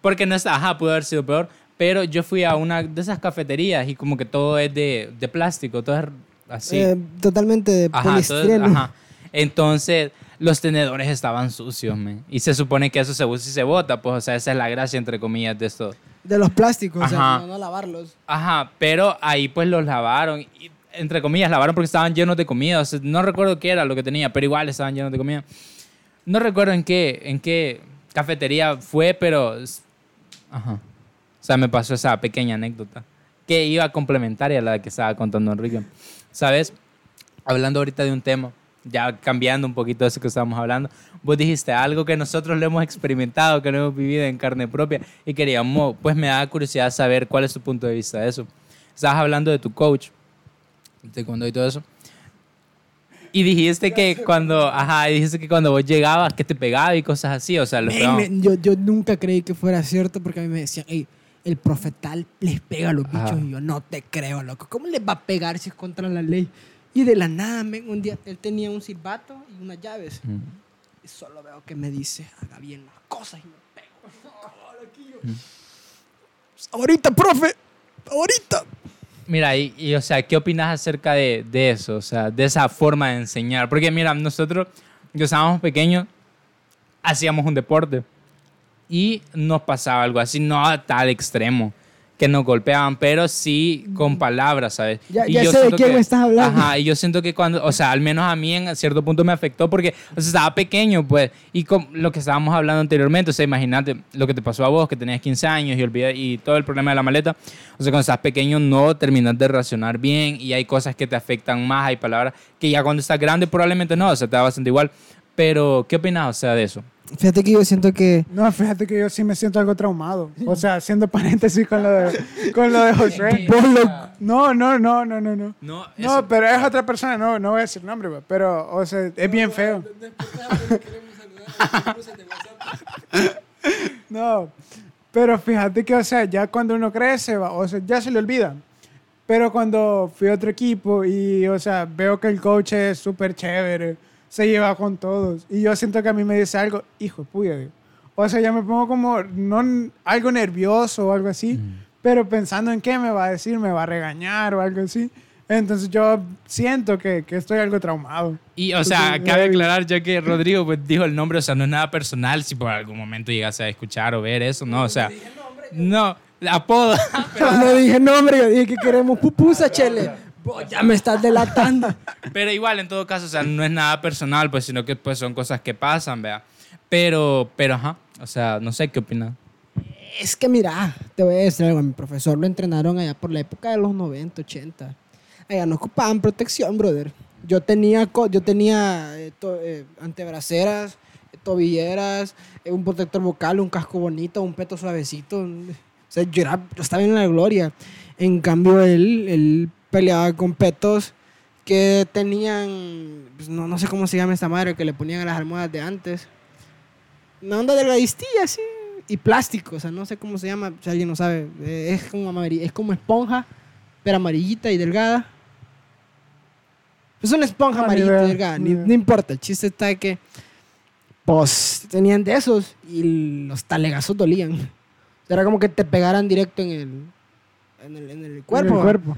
Porque no está, ajá, pudo haber sido peor, pero yo fui a una de esas cafeterías y como que todo es de, de plástico, todo es así. Eh, totalmente de Ajá, todo ajá. Entonces, los tenedores estaban sucios, man. Y se supone que eso se usa y se bota, pues, o sea, esa es la gracia, entre comillas, de esto. De los plásticos, o sea, Ajá. no, no lavarlos. Ajá, pero ahí pues los lavaron, y, entre comillas, lavaron porque estaban llenos de comida. O sea, no recuerdo qué era lo que tenía, pero igual estaban llenos de comida. No recuerdo en qué, en qué cafetería fue, pero... Ajá. O sea, me pasó esa pequeña anécdota que iba complementaria a la que estaba contando Enrique. ¿Sabes? Hablando ahorita de un tema, ya cambiando un poquito de eso que estábamos hablando, vos dijiste algo que nosotros lo hemos experimentado, que lo hemos vivido en carne propia y queríamos, pues me da curiosidad saber cuál es tu punto de vista de eso. Estabas hablando de tu coach, de cuando y todo eso. Y dijiste que cuando, ajá, dijiste que cuando vos llegabas que te pegaba y cosas así, o sea, yo, yo nunca creí que fuera cierto porque a mí me decían, "Ey, el profetal les pega a los bichos. Ajá. Y yo, no te creo, loco. ¿Cómo les va a pegar si es contra la ley? Y de la nada, men, un día él tenía un silbato y unas llaves. Mm. Y solo veo que me dice, haga bien las cosas y me pego. Loquillo. [LAUGHS] Ahorita, profe. Ahorita. Mira, y, y, o sea, ¿qué opinas acerca de, de eso? O sea, de esa forma de enseñar. Porque mira, nosotros, que estábamos pequeños, hacíamos un deporte y nos pasaba algo así, no a tal extremo, que nos golpeaban, pero sí con palabras, ¿sabes? Ya- Y ya yo sé de quién que- me estás hablando. Ajá, y yo siento que cuando, o sea, al menos a mí en cierto punto me afectó porque, o sea, estaba pequeño, pues, y con lo que estábamos hablando anteriormente, o sea, imagínate lo que te pasó a vos, que tenías 15 años y olvidé, y todo el problema de la maleta, o sea, cuando estás pequeño no terminas de racionar bien y hay cosas que te afectan más, hay palabras que ya cuando estás grande probablemente no, o sea, te da bastante igual. Pero, ¿qué opinas, o sea, de eso? Fíjate que yo siento que... No, fíjate que yo sí me siento algo traumado. O sea, haciendo paréntesis con lo de, con lo de lo- No, no, no, no, no, no. No, No, pero es otra persona, no, no voy a decir nombre, pero, o sea, es bien feo. No, pero fíjate que, o sea, ya cuando uno crece, va, o sea, ya se le olvida. Pero cuando fui a otro equipo y, o sea, veo que el coach es súper chévere, se lleva con todos, y yo siento que a mí me dice algo, hijo de puya, digo. O sea, ya me pongo como, no, algo nervioso o algo así, pero pensando en qué me va a decir, me va a regañar o algo así. Entonces yo siento que, que estoy algo traumado. Y, o sea, Entonces, cabe eh, aclarar ya que Rodrigo pues, dijo el nombre, o sea, no es nada personal si por algún momento llegas a escuchar o ver eso, no, o sea, no, apodo. Yo [LAUGHS] no dije nombre, yo dije que queremos pupusa, chele. Ya me estás delatando. [LAUGHS] Pero igual, en todo caso, o sea, no es nada personal, pues, sino que pues son cosas que pasan, vea. Pero, pero, ajá, o sea, no sé qué opinas. Es que mira, te voy a decir algo, a mi profesor lo entrenaron allá por la época de los 90, 80. Allá no ocupaban protección, brother. Yo tenía, yo tenía eh, to- eh, antebraceras, tobilleras, eh, un protector vocal, un casco bonito, un peto suavecito. O sea, yo, era- yo estaba en la gloria. En cambio, él, él peleaba con petos que tenían, pues, no, no sé cómo se llama esta madre, que le ponían a las almohadas de antes. Una onda delgadistilla, así. Y plástico, o sea, no sé cómo se llama, si alguien no sabe. Eh, es, como es como esponja, pero amarillita y delgada. Es una esponja amarillita y delgada, ni no importa. El chiste está que, pues, tenían de esos y los talegazos dolían. Era como que te pegaran directo en el, en el, en el cuerpo. En el ¿va? cuerpo.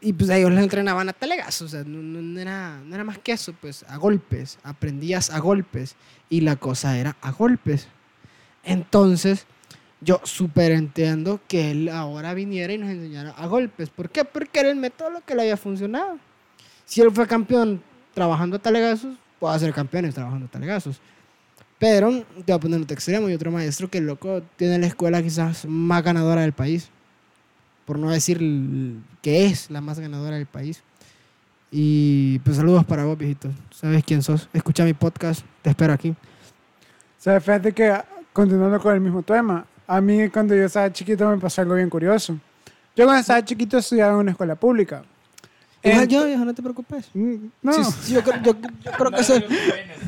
Y pues ellos les entrenaban a talegazos, o sea, no, no- era, no era más que eso, pues a golpes, aprendías a golpes y la cosa era a golpes. Entonces, yo súper entiendo que él ahora viniera y nos enseñara a golpes. ¿Por qué? Porque era el método que le había funcionado. Si él fue campeón trabajando a talegazos, puede ser campeones trabajando a talegazos. Pero te voy a poner otro extremo y otro maestro que el loco tiene la escuela quizás más ganadora del país por no decir que es la más ganadora del país. Y pues saludos para vos, viejito. Sabes quién sos. Escucha mi podcast. Te espero aquí. O sea, fíjate que, continuando con el mismo tema, a mí cuando yo estaba chiquito me pasó algo bien curioso. Yo cuando estaba chiquito estudiaba en una escuela pública. Igual Ent- yo, viejo, no te preocupes. Mm, No, Sí, sí, yo, creo- yo- yo creo que eso-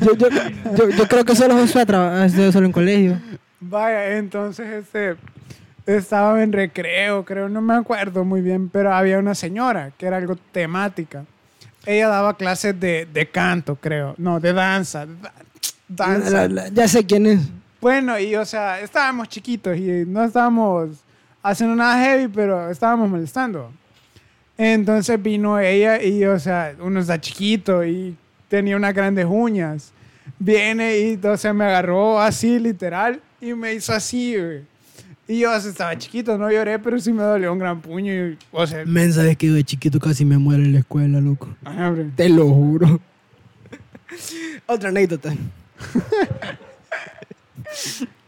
yo, yo- yo- yo creo que solo Josué trabaja estudió solo en colegio. vaya, entonces este, estaba en recreo, creo, no me acuerdo muy bien, pero había una señora que era algo temática. Ella daba clases de, de canto, creo, no, de danza, de da- danza. La- la- ya sé quién es. Bueno, y o sea, estábamos chiquitos y no estábamos haciendo nada heavy, pero estábamos molestando. Entonces vino ella y, o sea, uno está chiquito y tenía unas grandes uñas. Viene y, sea, me agarró así, literal, y me hizo así, güey. Y yo, estaba chiquito, no lloré, pero sí me dolió un gran puño. Y, o sea, Men, sabes que yo de chiquito casi me muero en la escuela, loco. Te lo juro. Otra anécdota.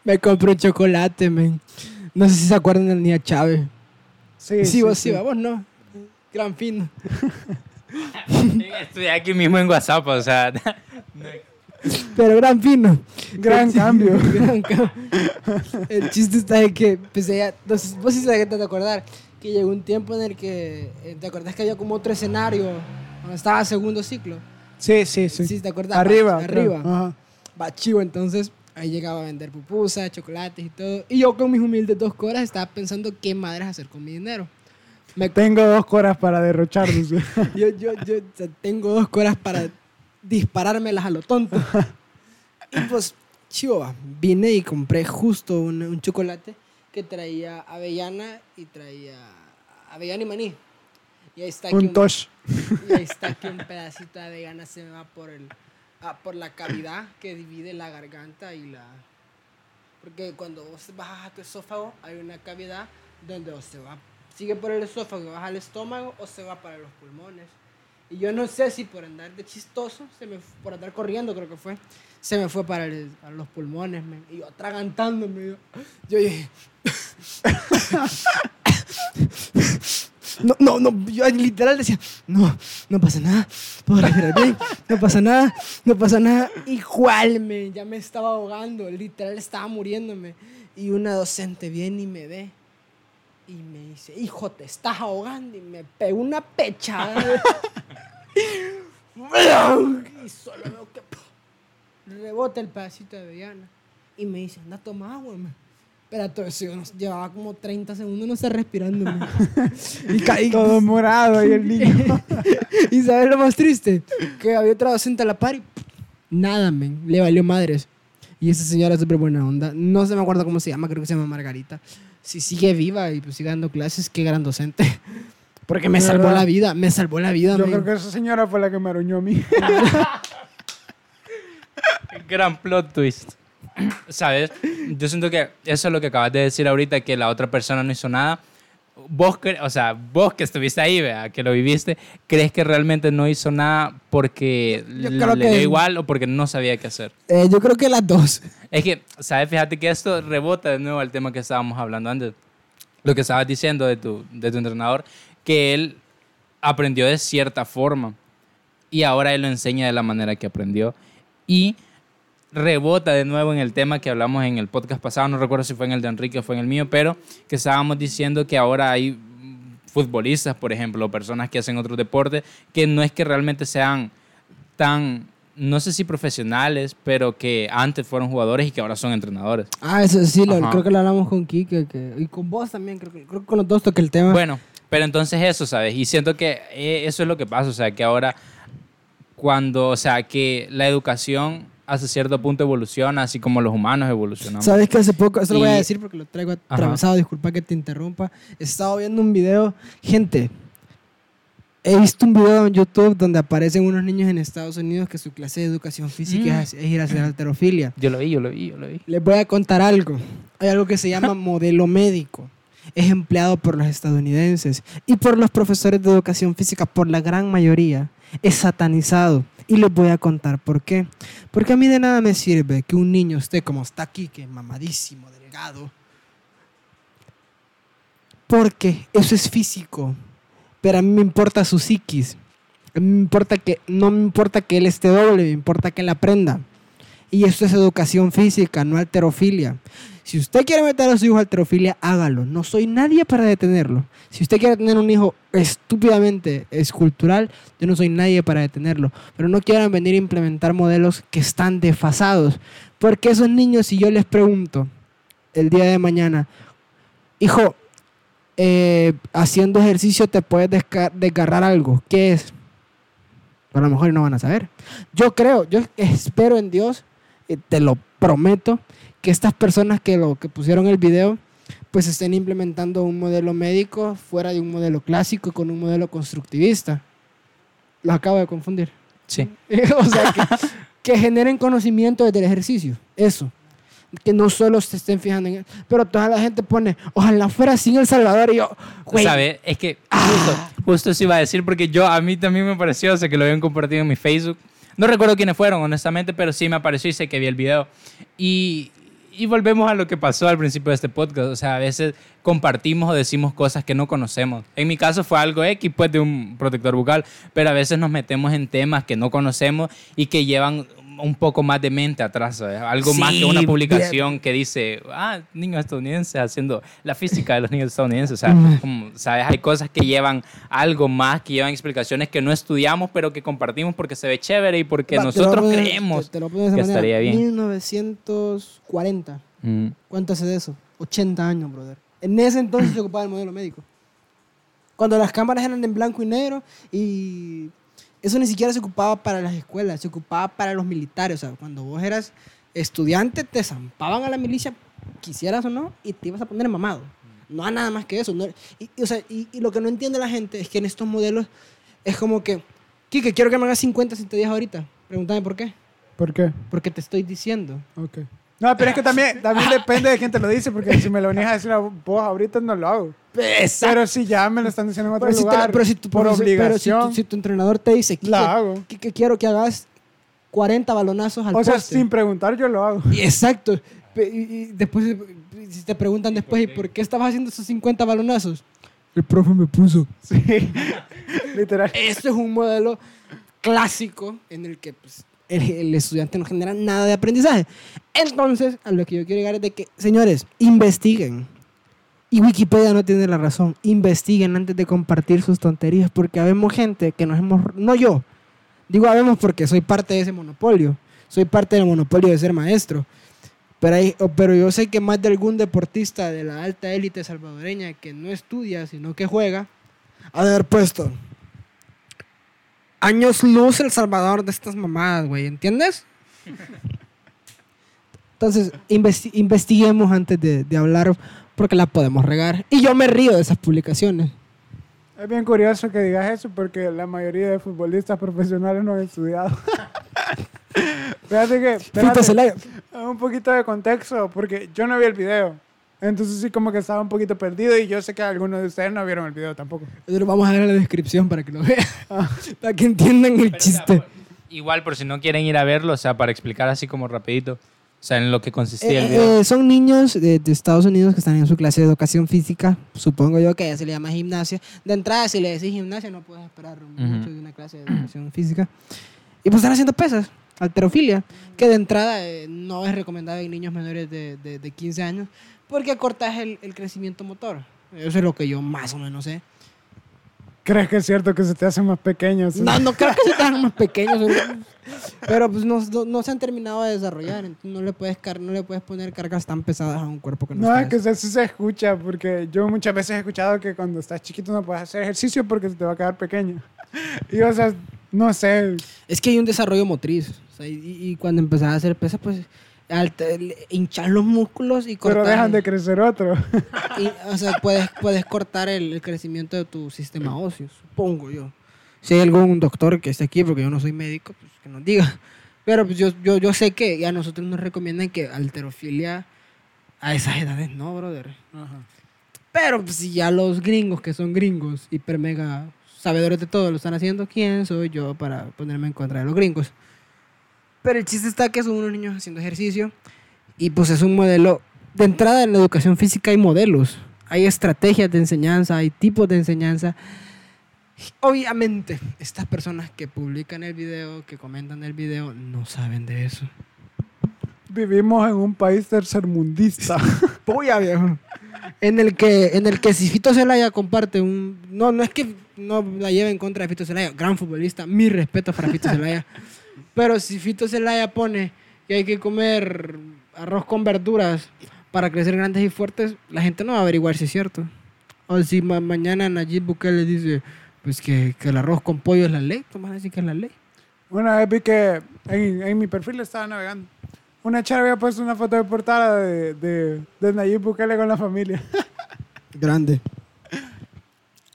me compré un chocolate, men. No sé si se acuerdan del Nia Chávez. Sí, Sí, vos sí, vos no. Gran fino. [LAUGHS] Estoy aquí mismo en WhatsApp, o sea, Pero gran fino. Gran cambio. [LAUGHS] Gran cambio. El chiste está en que, pues ella, sé, vos sí sabes que te vas a acordar, que llegó un tiempo en el que, eh, ¿te acordás que había como otro escenario donde estaba segundo ciclo? Sí, sí, sí. Sí, ¿te acuerdas? Arriba. Va- arriba. Ajá. Va chivo, entonces ahí llegaba a vender pupusas, chocolates y todo. Y yo con mis humildes dos coras estaba pensando qué madres hacer con mi dinero. Me, Tengo dos horas para derrochar. dice. [LAUGHS] yo, yo, yo tengo dos coras para disparármelas a lo tonto. [LAUGHS] Y pues, chivo, va, vine y compré justo un, un chocolate que traía avellana y traía avellana y maní. Y ahí está aquí Un tosh. y ahí está que un pedacito de avellana se me va por el ah, por la cavidad que divide la garganta y la porque cuando vos bajas a tu esófago hay una cavidad donde o se va sigue por el esófago y baja al estómago o se va para los pulmones y yo no sé si por andar de chistoso se me por andar corriendo creo que fue se me fue para, los pulmones men. y yo atragantándome yo, dije [LAUGHS] no, no, no, yo literal decía, no, no pasa nada, no pasa nada, no pasa nada. Igual, me, ya me estaba ahogando, literal estaba muriéndome. Y una docente viene y me ve y me dice, hijo, te estás ahogando. Y me pegó una pechada. [LAUGHS] y solo veo que ¡pum! rebota el pedacito de avellana. Y me dice, anda, toma agua, man. Yo no- llevaba como 30 segundos no sé respirando. y caí. Todo morado y el niño. [LAUGHS] ¿Y sabes lo más triste? Que había otra docente a la par y nada, men. Le valió madres. Y esa señora es súper buena onda. No se me acuerdo cómo se llama, creo que se llama Margarita. Si sigue viva y pues sigue dando clases, qué gran docente. [LAUGHS] Porque me salvó la vida, me salvó la vida, Yo men. creo que esa señora fue la que me aruñó a mí. [LAUGHS] Gran plot twist. ¿Sabes? Yo siento que eso es lo que acabas de decir ahorita, que la otra persona no hizo nada. Vos, o sea, vos que estuviste ahí, vea, que lo viviste, ¿crees que realmente no hizo nada porque le dio que- igual o porque no sabía qué hacer? Eh, yo creo que las dos. [LAUGHS] Es que, ¿sabes? Fíjate que esto rebota de nuevo al tema que estábamos hablando antes. Lo que estabas diciendo de tu, de tu entrenador, que él aprendió de cierta forma y ahora él lo enseña de la manera que aprendió. Y rebota de nuevo en el tema que hablamos en el podcast pasado, no recuerdo si fue en el de Enrique o fue en el mío, pero que estábamos diciendo que ahora hay futbolistas, por ejemplo, o personas que hacen otros deportes, que no es que realmente sean tan, no sé si profesionales, pero que antes fueron jugadores y que ahora son entrenadores. Ah, eso sí, lo- creo que lo hablamos con Kike que, y con vos también. Creo que, creo que con los dos toqué el tema. Bueno, pero entonces eso, ¿sabes? Y siento que eh, eso es lo que pasa, o sea, que ahora cuando, o sea, que la educación hasta cierto punto evoluciona, así como los humanos evolucionamos. Sabes que hace poco, eso lo voy a Y- decir porque lo traigo atravesado, disculpa que te interrumpa. He estado viendo un video, gente. He visto un video en YouTube donde aparecen unos niños en Estados Unidos que su clase de educación física Mm. es, es ir a hacer alterofilia. Yo lo vi, yo lo vi, yo lo vi. Les voy a contar algo. Hay algo que se llama [LAUGHS] modelo médico. Es empleado por los estadounidenses y por los profesores de educación física, por la gran mayoría. Es satanizado. Y les voy a contar por qué. Porque a mí de nada me sirve que un niño esté como está aquí, que mamadísimo, delgado. Porque eso es físico. Pero a mí me importa su psiquis. A mí me importa que, no me importa que él esté doble, me importa que él aprenda. Y esto es educación física, no alterofilia. Si usted quiere meter a su hijo a alterofilia, hágalo. No soy nadie para detenerlo. Si usted quiere tener un hijo estúpidamente escultural, yo no soy nadie para detenerlo. Pero no quieran venir a implementar modelos que están desfasados. Porque esos niños, si yo les pregunto el día de mañana, hijo, eh, haciendo ejercicio te puedes desgarrar algo. ¿Qué es? A lo mejor no van a saber. Yo creo, yo espero en Dios, eh, te lo prometo, que estas personas que lo que pusieron el video, pues estén implementando un modelo médico fuera de un modelo clásico con un modelo constructivista. Los acabo de confundir. Sí. [LAUGHS] o sea, que, que generen conocimiento desde el ejercicio. Eso. Que no solo se estén fijando en él. Pero toda la gente pone, ojalá fuera en El Salvador. Y yo, güey, ¿Sabes? Es que justo, justo eso iba a decir porque yo, a mí también me pareció, o sea, que lo habían compartido en mi Facebook. No recuerdo quiénes fueron, honestamente, pero sí me apareció y sé que vi el video. Y, y volvemos a lo que pasó al principio de este podcast. O sea, a veces compartimos o decimos cosas que no conocemos. En mi caso fue algo X, pues, de un protector bucal, pero a veces nos metemos en temas que no conocemos y que llevan un poco más de mente atrás, ¿sabes? Algo más que una publicación que dice, ah, niños estadounidenses haciendo la física de los niños estadounidenses. O sea, como, ¿sabes? Hay cosas que llevan algo más, que llevan explicaciones que no estudiamos, pero que compartimos porque se ve chévere y porque Va, nosotros creemos te- te que manera. estaría bien. 1940. Mm. ¿Cuánto hace de eso? 80 años, brother. En ese entonces se ocupaba el modelo médico. Cuando las cámaras eran en blanco y negro y eso ni siquiera se ocupaba para las escuelas, se ocupaba para los militares. O sea, cuando vos eras estudiante te zampaban a la milicia, quisieras o no, y te ibas a poner mamado. No hay nada más que eso. no- y, y, o sea, y, y lo que no entiende la gente es que en estos modelos es como que, Kike, quiero que me hagas 50 si te digas ahorita. Pregúntame por qué. ¿Por qué? Porque te estoy diciendo. Ok. No, pero es que también, también [LAUGHS] depende de quién te lo dice, porque si me lo venís a decir a vos ahorita no lo hago. Pero si ya me lo están diciendo en otro Pero si, te- lugar, pero si tu, por profesor- pero si obligación, tu, si tu entrenador te dice que, la hago. quiero que hagas 40 balonazos al O sea, poste. sin preguntar yo lo hago. Y Exacto. Y, y después, si te preguntan después, ¿y por qué estabas haciendo esos 50 balonazos? El profe me puso. Sí, [LAUGHS] literal. Esto es un modelo clásico en el que pues, el, el estudiante no genera nada de aprendizaje. Entonces, a lo que yo quiero llegar es de que, señores, investiguen. Y Wikipedia no tiene la razón. Investiguen antes de compartir sus tonterías, porque habemos gente que nos hemos... No yo. Digo habemos porque soy parte de ese monopolio. Soy parte del monopolio de ser maestro. Pero, hay, pero yo sé que más de algún deportista de la alta élite salvadoreña que no estudia, sino que juega, ha de haber puesto años luz El Salvador de estas mamadas, güey, ¿entiendes? [LAUGHS] Entonces, investi- investiguemos antes de, de hablar porque la podemos regar. Y yo me río de esas publicaciones. Es bien curioso que digas eso porque la mayoría de futbolistas profesionales no han estudiado. [LAUGHS] Fíjate que, Zelaya. un poquito de contexto, porque yo no vi el video. Entonces sí como que estaba un poquito perdido y yo sé que algunos de ustedes no vieron el video tampoco. Pero vamos a ver la descripción para que lo vean. Ah. [LAUGHS] para que entiendan el Pero, chiste. igual, por si no quieren ir a verlo, o sea, para explicar así como rapidito, o sea, en lo que consistía el Eh, video. eh, son niños de, de Estados Unidos que están en su clase de educación física. Supongo yo que ya se le llama gimnasia. De entrada, si le decís gimnasia, no puedes esperar mucho de una clase de educación física. Y pues están haciendo pesas, alterofilia, que de entrada eh, no es recomendable en niños menores de, de, de 15 años porque cortas el, el crecimiento motor. Eso es lo que yo más o menos sé. ¿Crees que es cierto que se te hacen más pequeños? No, no creo que se te hagan más pequeños. [LAUGHS] pero- pues no, no, no se han terminado de desarrollar. Entonces no le puedes, car no le puedes poner cargas tan pesadas a un cuerpo que no, No, es que eso se escucha, porque yo muchas veces he escuchado que cuando estás chiquito no puedes hacer ejercicio porque se te va a quedar pequeño. Y o sea, no sé, Es que hay un desarrollo motriz. o sea, y, y cuando empezás a hacer pesas, pues hinchas los músculos y cortas. pero dejan de crecer otro. [LAUGHS] y, o sea, puedes, puedes cortar el, el crecimiento de tu sistema óseo, supongo yo. Si hay algún doctor que esté aquí, porque yo no soy médico, pues que nos diga. Pero pues yo, yo, yo sé que a nosotros nos recomiendan que alterofilia a esas edades no, brother. Pero pues, si ya los gringos, que son gringos, hiper mega sabedores de todo, lo están haciendo, ¿quién soy yo para ponerme en contra de los gringos? Pero el chiste está que son unos niños haciendo ejercicio y pues es un modelo. De entrada en la educación física hay modelos, hay estrategias de enseñanza, hay tipos de enseñanza. Obviamente, estas personas que publican el video, que comentan el video, no saben de eso. Vivimos en un país tercermundista. [LAUGHS] Polla, viejo. En el que, en el que si Fito Zelaya comparte un... No, no es que no la lleve en contra de Fito Zelaya, gran futbolista, mi respeto para Fito Zelaya. [LAUGHS] Pero si Fito Zelaya pone que hay que comer arroz con verduras para crecer grandes y fuertes, la gente no va a averiguar si es cierto. O si ma- mañana Nayib Bukele dice pues que, que el arroz con pollo es la ley, tú vas a decir que es la ley. Una vez vi que en, en mi perfil estaba navegando. Una chava había puesto una foto de portada de, de, de Nayib Bukele con la familia. [LAUGHS] Grande.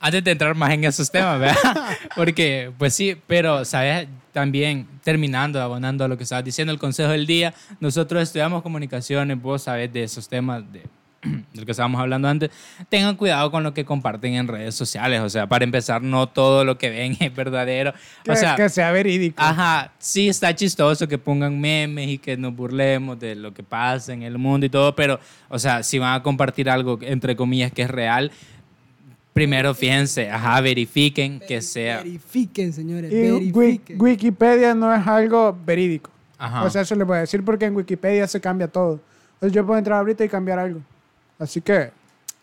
Antes de entrar más en esos temas, ¿verdad? [LAUGHS] Porque, pues sí, pero, ¿sabes? También, terminando, abonando a lo que estabas diciendo, el consejo del día, nosotros estudiamos comunicaciones, vos sabés de esos temas, de, [CLEARS THROAT] de lo que estábamos hablando antes, tengan cuidado con lo que comparten en redes sociales, o sea, para empezar, no todo lo que ven [LAUGHS] es verdadero. Que, o sea, que sea verídico. Ajá, sí está chistoso que pongan memes y que nos burlemos de lo que pasa en el mundo y todo, pero, o sea, si van a compartir algo, entre comillas, que es real, primero fíjense, ajá, verifiquen que sea... Verifiquen, señores, Y verifiquen. Wikipedia no es algo verídico. Ajá. O sea, eso le voy a decir porque en Wikipedia se cambia todo. Entonces yo puedo entrar ahorita y cambiar algo. Así que,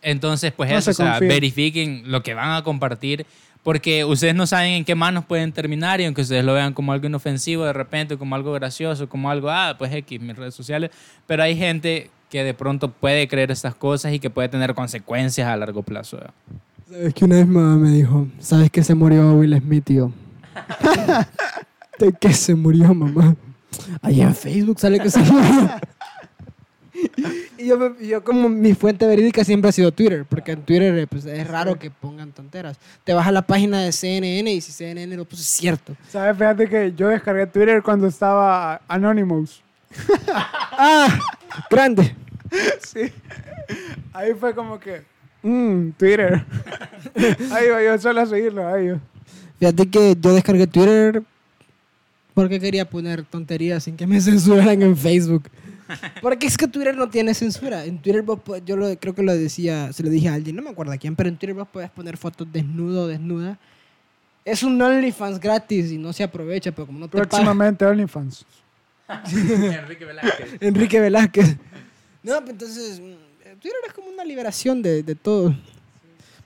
Entonces, pues No eso, se o sea, confíen. verifiquen lo que van a compartir, porque ustedes no saben en qué manos pueden terminar y aunque ustedes lo vean como algo inofensivo de repente, como algo gracioso, como algo, ah, pues X, mis redes sociales, pero hay gente que de pronto puede creer estas cas y que puede tener consecuencias a largo plazo. ¿verdad? ¿Sabes que una vez mamá me dijo, ¿sabes que se murió Will Smith, tío? [LAUGHS] ¿De qué se murió, mamá? Ahí en Facebook sale que se murió. [LAUGHS] y yo, me- yo como mi fuente verídica siempre ha sido Twitter, porque en Twitter eh, pues, es raro que pongan tonteras. Te vas a la página de CNN y si CNN lo puso es cierto. ¿sabes? Fíjate que yo descargué Twitter cuando estaba Anonymous. [LAUGHS] ¡Ah! ¡Grande! Sí. Ahí fue como que, mmm, Twitter. [LAUGHS] ahí iba yo solo a seguirlo, ahí yo. Fíjate que yo descargué Twitter porque quería poner tonterías sin que me [LAUGHS] censuraran en Facebook. [LAUGHS] Porque es que Twitter no tiene censura. En Twitter vos po- yo lo- creo que lo decía, se lo dije a alguien, no me acuerdo a quién, pero en Twitter vos podés poner fotos desnudo o desnuda. Es un OnlyFans gratis y no se aprovecha, pero como no te. Próximamente OnlyFans. Enrique Velázquez. Enrique Velázquez. No, pues entonces mm, Twitter es como una liberación de, de todo.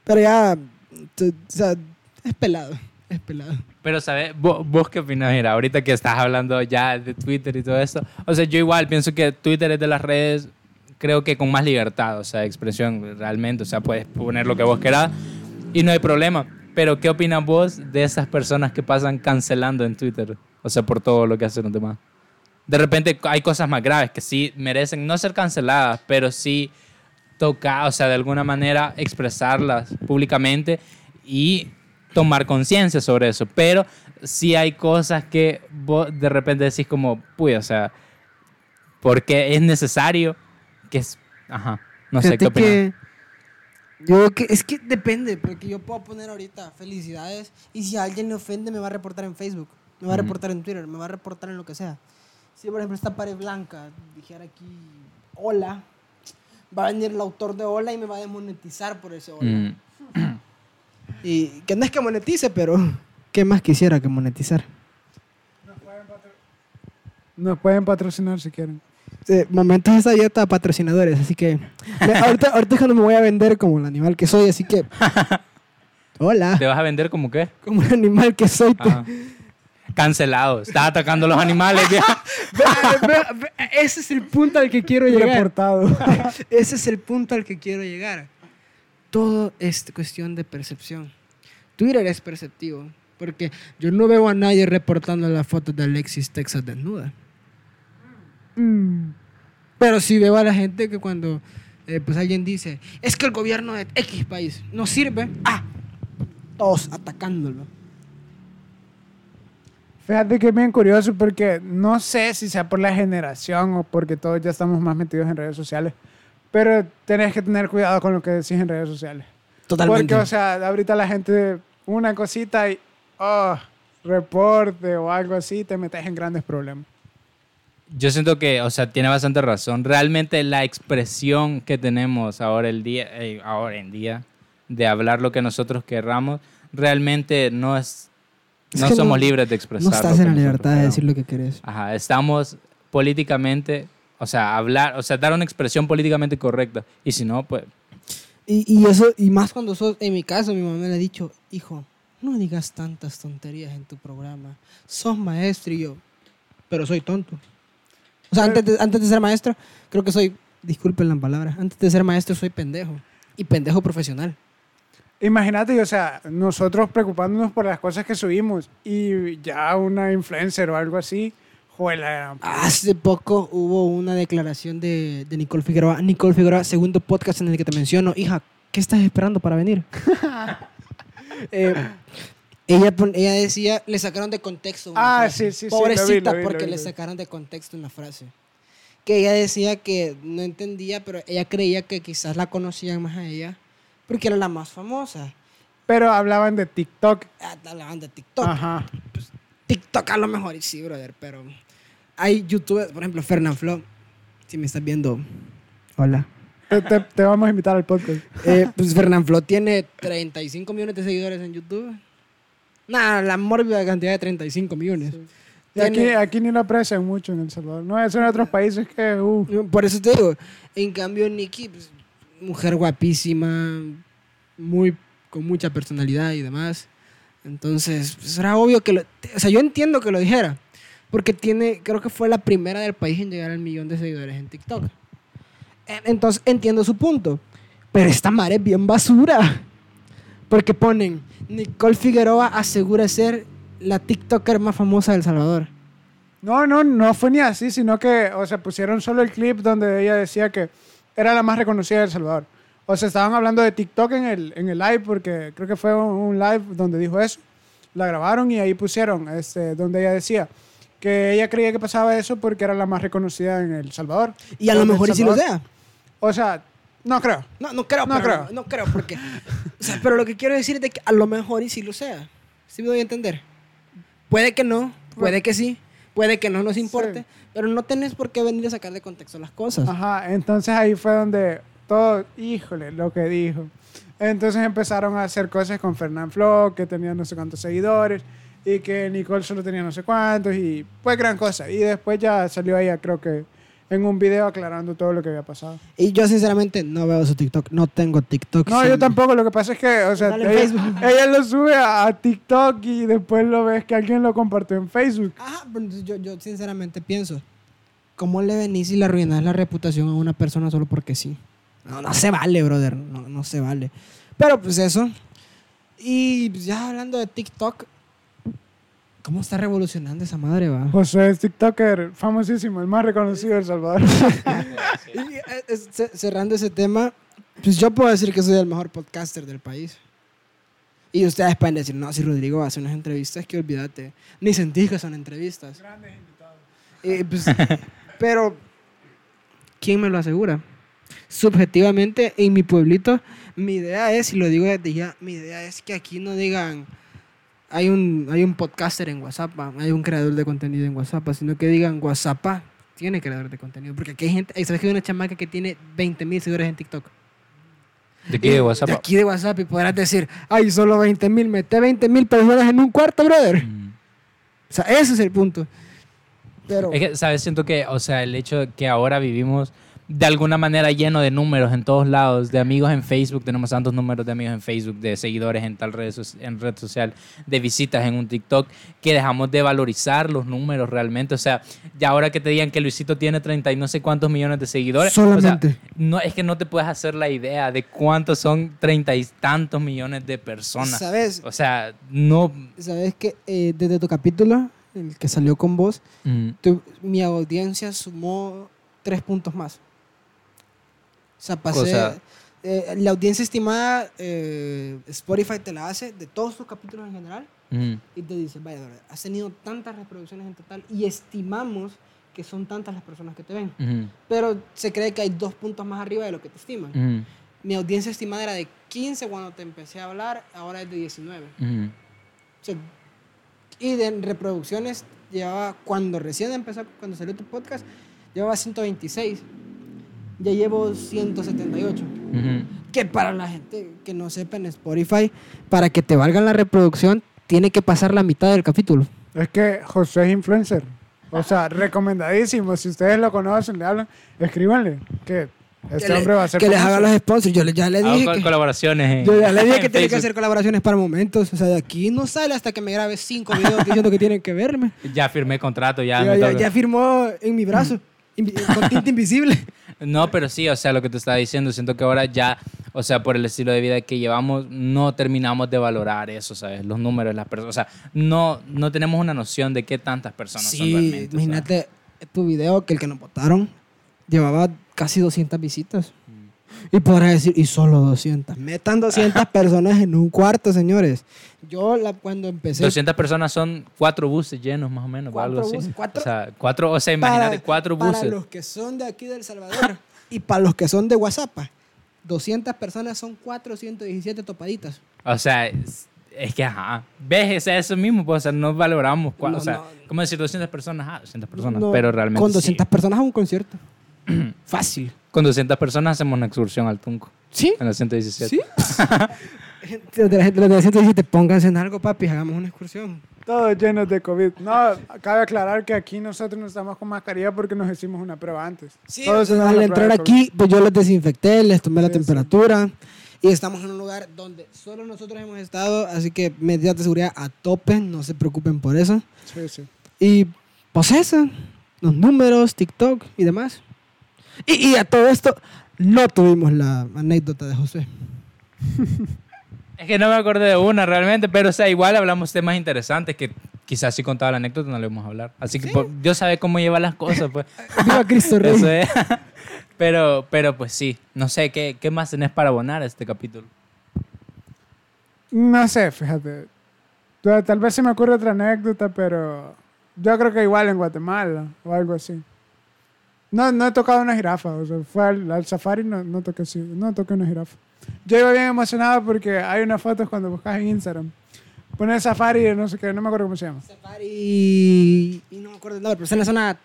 Pero ya, o sea, es pelado, es pelado. Pero, ¿sabes? ¿Vos, vos qué opinas? Mira, ahorita que estás hablando ya de Twitter y todo eso. O sea, yo igual pienso que Twitter es de las redes, creo que con más libertad, o sea, de expresión realmente. O sea, puedes poner lo que vos querás y no hay problema. Pero, ¿qué opinas vos de esas personas que pasan cancelando en Twitter? O sea, por todo lo que hacen los demás. De repente hay cosas más graves que sí merecen no ser canceladas, pero sí tocar, o sea, de alguna manera expresarlas públicamente y tomar conciencia sobre eso. Pero sí hay cosas que vos de repente decís como, puy, o sea, porque es necesario que es... Ajá, no sé, ¿qué opinas? que yo que es que depende, porque yo puedo poner ahorita felicidades y si alguien le ofende me va a reportar en Facebook, me va a reportar en Twitter, me va a reportar en lo que sea. Si por ejemplo esta pared blanca dijera aquí hola, va a venir el autor de hola y me va a desmonetizar por ese hola. Mm, [CLEARS THROAT] Y que no es que monetice, pero [LAUGHS] ¿qué más quisiera que monetizar? Nos pueden patrocinar si quieren. Eh, momentos esa dieta patrocinadores, así que [LAUGHS] me- ahorita, ahorita es cuando me voy a vender como el animal que soy, así que [LAUGHS] hola, ¿Te vas a vender como qué? como el animal que soy. te- Ajá. Cancelado. Estás atacando a los animales. vieja. [LAUGHS] Ve- ve- ve- ese es el punto al que quiero llegar. Reportado. [LAUGHS] Ese es el punto al que quiero llegar. Todo es cuestión de percepción. Twitter es perceptivo, porque yo no veo a nadie reportando las fotos de Alexis Texas desnuda. Mm. Pero sí veo a la gente que cuando eh, pues alguien dice, es que el gobierno de X país no sirve, ah, todos atacándolo. Fíjate que es bien curioso porque no sé si sea por la generación o porque todos ya estamos más metidos en redes sociales, pero tenés que tener cuidado con lo que decís en redes sociales. Totalmente. Porque, o sea, ahorita la gente, una cosita y, oh, reporte o algo así, te metes en grandes problemas. Yo siento que, o sea, tiene bastante razón. Realmente la expresión que tenemos ahora, el día, eh, ahora en día de hablar lo que nosotros querramos, realmente no es... Es no somos no- libres de expresar. no estás en la libertad de decir lo que querés. Ajá, estamos políticamente, o sea, hablar, o sea, dar una expresión políticamente correcta. Y si no, pues, Y, y eso, y más cuando sos, en mi caso, mi mamá me ha dicho, hijo, no digas tantas tonterías en tu programa. Sos maestro y yo, pero soy tonto. O sea, antes de, antes de ser maestro, creo que soy, disculpen la palabra, antes de ser maestro soy pendejo. Y pendejo profesional. Imagínate, o sea, nosotros preocupándonos por las cosas que subimos y ya una influencer o algo así, joder, Hace poco hubo una declaración de, de Nicole Figueroa. Nicole Figueroa, segundo podcast en el que te menciono. Hija, ¿qué estás esperando para venir? [LAUGHS] Eh, ella, ella decía, le sacaron de contexto. una Ah, frase. sí, sí, sí, lo vi, Pobrecita, lo vi, lo porque vi, le vi. sacaron de contexto una frase. Que ella decía que no entendía, pero ella creía que quizás la conocían más a ella porque era la más famosa. Pero hablaban de TikTok. Ah, Hablaban de TikTok. Ajá. TikTok a lo mejor y sí, brother, pero hay youtubers, por ejemplo, Fernand Flo, si me estás viendo, hola. Te, te- te vamos a invitar al podcast. Eh, pues Fernand Flo tiene 35 millones de seguidores en YouTube. Nada, la mórbida cantidad de 35 millones. Y aquí, aquí ni lo aprecian mucho en El Salvador. No es en otros países que... uh, Por eso te digo, en cambio Nikki, pues, mujer guapísima, muy, con mucha personalidad y demás. Entonces, pues, era obvio que lo... O sea, yo entiendo que lo dijera. Porque tiene, creo que fue la primera del país en llegar al millón de seguidores en TikTok. Entonces, entiendo su punto. Pero esta madre es bien basura. Porque ponen, Nicole Figueroa asegura ser la TikToker más famosa del Salvador. No, no, no fue ni así, sino que, o sea, pusieron solo el clip donde ella decía que era la más reconocida de El Salvador. O sea, estaban hablando de TikTok en el, en el live, porque creo que fue un, live donde dijo eso. La grabaron y ahí pusieron, este, donde ella decía que ella creía que pasaba eso porque era la más reconocida en El Salvador. Y a lo mejor y sí lo sea. O sea, no creo. No, no creo, No pero creo. No, creo, porque. o sea, pero lo que quiero decir es de que a lo mejor y sí lo sea. ¿Sí me doy a entender? Puede que no, puede que sí, puede que no nos importe, Sí. pero no tenés por qué venir a sacar de contexto las cosas. Ajá, entonces ahí fue donde todo, híjole, lo que dijo. Entonces empezaron a hacer cosas con Fernán Flo, que tenía no sé cuántos seguidores, y que Nicole solo tenía no sé cuántos, y pues gran cosa. Y después ya salió ella, creo que en un video aclarando todo lo que había pasado. Y yo, sinceramente, no veo su TikTok. No tengo TikTok. No, yo tampoco, lo que pasa es que, o sea, ella, [LAUGHS] ella lo sube a, a TikTok y después lo ves que alguien lo compartió en Facebook. Ajá, pero yo, yo sinceramente pienso, ¿cómo le venís y le arruinas la reputación a una persona solo porque sí? No, no se vale, brother. No, no se vale. Pero pues eso. Y pues, ya hablando de TikTok, ¿cómo está revolucionando esa madre, va? José es TikToker famosísimo, el más reconocido de El Salvador. [LAUGHS] Y, eh, es- ce- cerrando ese tema, pues yo puedo decir que soy el mejor podcaster del país. Y ustedes pueden decir, no, si Rodrigo hace unas entrevistas, que olvídate. Ni sentís que son entrevistas. Y, pues, pero, ¿quién me lo asegura? Subjetivamente, en mi pueblito, mi idea es, y lo digo desde ya, mi idea es que aquí no digan, hay un, hay un podcaster en WhatsApp, ah, hay un creador de contenido en WhatsApp, sino que digan WhatsApp ah, tiene creador de contenido. Porque aquí hay gente, ¿sabes que hay una chamaca que tiene 20 mil seguidores en TikTok? ¿De qué de WhatsApp? De aquí de WhatsApp y podrás decir, ay, solo 20 mil, mete 20 mil personas en un cuarto, brother. Mm. O sea, ese es el punto. Pero, Es que, ¿sabes? Siento que, o sea, el hecho de que ahora vivimos de alguna manera lleno de números en todos lados, de amigos en Facebook, tenemos tantos números de amigos en Facebook, de seguidores en tal red, so- en red social, de visitas en un TikTok, que dejamos de valorizar los números realmente. O sea, ya ahora que te digan que Luisito tiene 30 y no sé cuántos millones de seguidores, o sea, Solamente. no, es que no te puedes hacer la idea de cuántos son 30 y tantos millones de personas. ¿sabes? O sea, no... ¿Sabes que eh, desde tu capítulo, el que salió con vos, Mm, tu- mi audiencia sumó tres puntos más? O sea, pasé... Eh, la audiencia estimada, eh, Spotify te la hace de todos tus capítulos en general y te dice, vaya, has tenido tantas reproducciones en total y estimamos que son tantas las personas que te ven. Pero se cree que hay dos puntos más arriba de lo que te estiman. Mi audiencia estimada era de 15 cuando te empecé a hablar, ahora es de 19. mm. O sea, y de reproducciones llevaba, cuando recién empezó, cuando salió tu podcast, llevaba 126. Ya llevo 178. Ujú. Que para la gente que no sepa en Spotify, para que te valga la reproducción, tiene que pasar la mitad del capítulo. Es que José es influencer. O sea, recomendadísimo. Si ustedes lo conocen, le hablan, escríbanle que este que le- hombre va a ser Que les haga los sponsors. Yo ya le dije que, colaboraciones en- yo ya le dije que en tiene que hacer colaboraciones para momentos. O sea, de aquí no sale hasta que me grabe cinco videos diciendo que tienen que verme. Ya firmé contrato, ya. Ya, ya- ya firmó en mi brazo, [LAUGHS] con tinta invisible. No, pero sí, o sea, lo que te estaba diciendo, siento que ahora ya, o sea, por el estilo de vida que llevamos, no terminamos de valorar eso, ¿sabes? Los números, las personas, o sea, no, no tenemos una noción de qué tantas personas son Sí, realmente. o sea. imagínate tu video que el que nos votaron llevaba casi 200 visitas. Y podrás decir, y solo 200. Metan 200 [LAUGHS] personas en un cuarto, señores. Yo la, cuando empecé... 200 personas son cuatro buses llenos, más o menos, o Cuatro algo así. buses, cuatro- O sea, cuatro, o sea, imagínate, cuatro Para buses. los que son de aquí del Salvador [LAUGHS] y para los que son de WhatsApp, 200 personas son 417 topaditas. O sea, es, es que, ajá, ves, es eso mismo, pues, o sea, no valoramos, cua- No, o sea, no. ¿cómo decir 200 personas? Ah, 200 personas, No, pero realmente Con sí. 200 personas a un concierto. [CLEARS THROAT] Fácil. Con 200 personas hacemos una excursión al Tunco, ¿Sí? en la 117. ¿Sí? [LAUGHS] Gente de la gente de la 117, pónganse en algo, papi, hagamos una excursión. Todos llenos de COVID. No, cabe aclarar que aquí nosotros no estamos con mascarilla porque nos hicimos una prueba antes. Sí, Todos al entrar aquí, pues yo les desinfecté, les tomé la sí. temperatura y estamos en un lugar donde solo nosotros hemos estado, así que medidas de seguridad a tope, no se preocupen por eso. Sí, sí. Y pues eso, los números, TikTok y demás. Y, y a todo esto, no tuvimos la anécdota de José. Es que no me acordé de una realmente, pero o sea, igual hablamos temas interesantes que quizás si contaba la anécdota no le vamos a hablar. Así que por- Dios sabe cómo lleva las cosas, pues. [LAUGHS] Viva Cristo Rey. Eso es. [LAUGHS] Pero, pero pues sí, no sé, ¿qué, qué más tenés para abonar a este capítulo? No sé, fíjate. Tal tal vez se me ocurre otra anécdota, pero yo creo que igual en Guatemala o algo así. No, no he tocado una jirafa, o sea, fue al, al safari no, no toqué no toqué una jirafa. Yo iba bien emocionado porque hay unas fotos cuando buscas en Instagram. Pones safari no sé qué, no me acuerdo cómo se llama. Safari. Y no me acuerdo el nombre, pero está en la zona